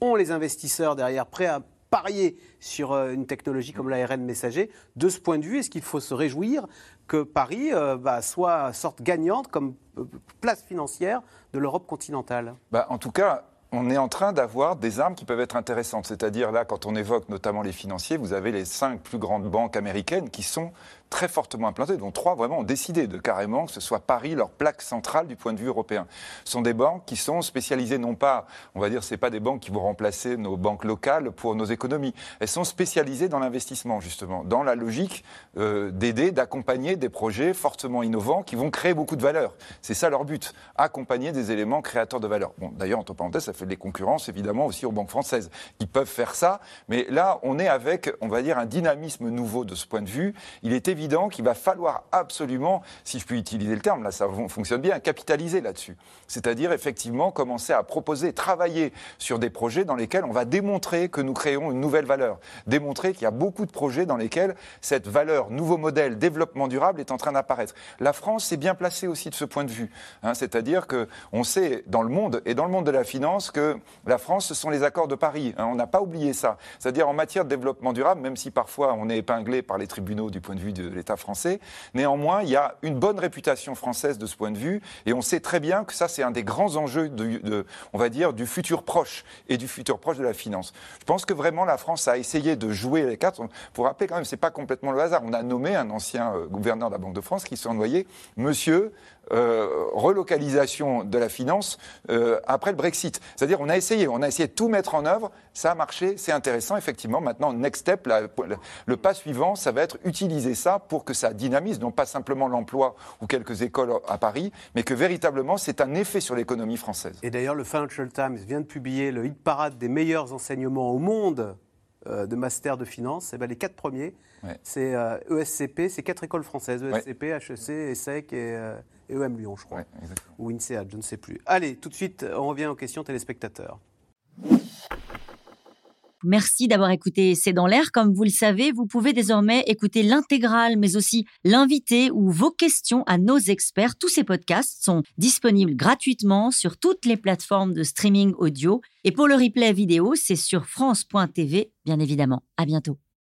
ont les investisseurs derrière prêts à parier sur euh, une technologie comme l'ARN messager. De ce point de vue, est-ce qu'il faut se réjouir que Paris euh, bah, soit sorte gagnante comme euh, place financière de l'Europe continentale? Bah, en tout cas, on est en train d'avoir des armes qui peuvent être intéressantes. C'est-à-dire là, quand on évoque notamment les financiers, vous avez les cinq plus grandes banques américaines qui sont très fortement implantées, dont trois vraiment ont décidé de carrément que ce soit Paris leur plaque centrale du point de vue européen. Ce sont des banques qui sont spécialisées non pas, on va dire, c'est pas des banques qui vont remplacer nos banques locales pour nos économies. Elles sont spécialisées dans l'investissement justement, dans la logique euh, d'aider, d'accompagner des projets fortement innovants qui vont créer beaucoup de valeur. C'est ça leur but, accompagner des éléments créateurs de valeur. Bon, d'ailleurs, entre parenthèses, ça fait des concurrences évidemment aussi aux banques françaises qui peuvent faire ça, mais là, on est avec, on va dire, un dynamisme nouveau de ce point de vue. Il est évident qu'il va falloir absolument, si je puis utiliser le terme, là ça fon- fonctionne bien, capitaliser là-dessus. C'est-à-dire effectivement commencer à proposer, travailler sur des projets dans lesquels on va démontrer que nous créons une nouvelle valeur, démontrer qu'il y a beaucoup de projets dans lesquels cette valeur, nouveau modèle, développement durable est en train d'apparaître. La France est bien placée aussi de ce point de vue, hein, c'est-à-dire que on sait dans le monde et dans le monde de la finance que la France ce sont les accords de Paris. hein, on n'a pas oublié ça. C'est-à-dire en matière de développement durable, même si parfois on est épinglé par les tribunaux du point de vue de de l'État français. Néanmoins, il y a une bonne réputation française de ce point de vue, et on sait très bien que ça, c'est un des grands enjeux, de, on va dire, du futur proche et du futur proche de la finance. Je pense que vraiment la France a essayé de jouer les cartes. Pour rappeler quand même, c'est pas complètement le hasard. On a nommé un ancien euh, gouverneur de la Banque de France qui s'est envoyé Monsieur euh, relocalisation de la finance euh, après le Brexit. C'est-à-dire, on a essayé, on a essayé de tout mettre en œuvre. Ça a marché, c'est intéressant, effectivement. Maintenant, next step, le pas suivant, ça va être utiliser ça pour que ça dynamise, non pas simplement l'emploi ou quelques écoles à Paris, mais que véritablement, c'est un effet sur l'économie française. Et d'ailleurs, le Financial Times vient de publier le hit parade des meilleurs enseignements au monde euh, de master de finance, et eh ben les quatre premiers, c'est ESCP, e c'est quatre écoles françaises, ESCP, HEC, ESSEC et, EM Lyon, je crois, ou INSEAD, je ne sais plus. Allez, tout de suite, on revient aux questions téléspectateurs. Merci d'avoir écouté C'est dans l'air. Comme vous le savez, vous pouvez désormais écouter l'intégrale, mais aussi l'invité ou vos questions à nos experts. Tous ces podcasts sont disponibles gratuitement sur toutes les plateformes de streaming audio. Et pour le replay vidéo, c'est sur France.tv, bien évidemment. À bientôt.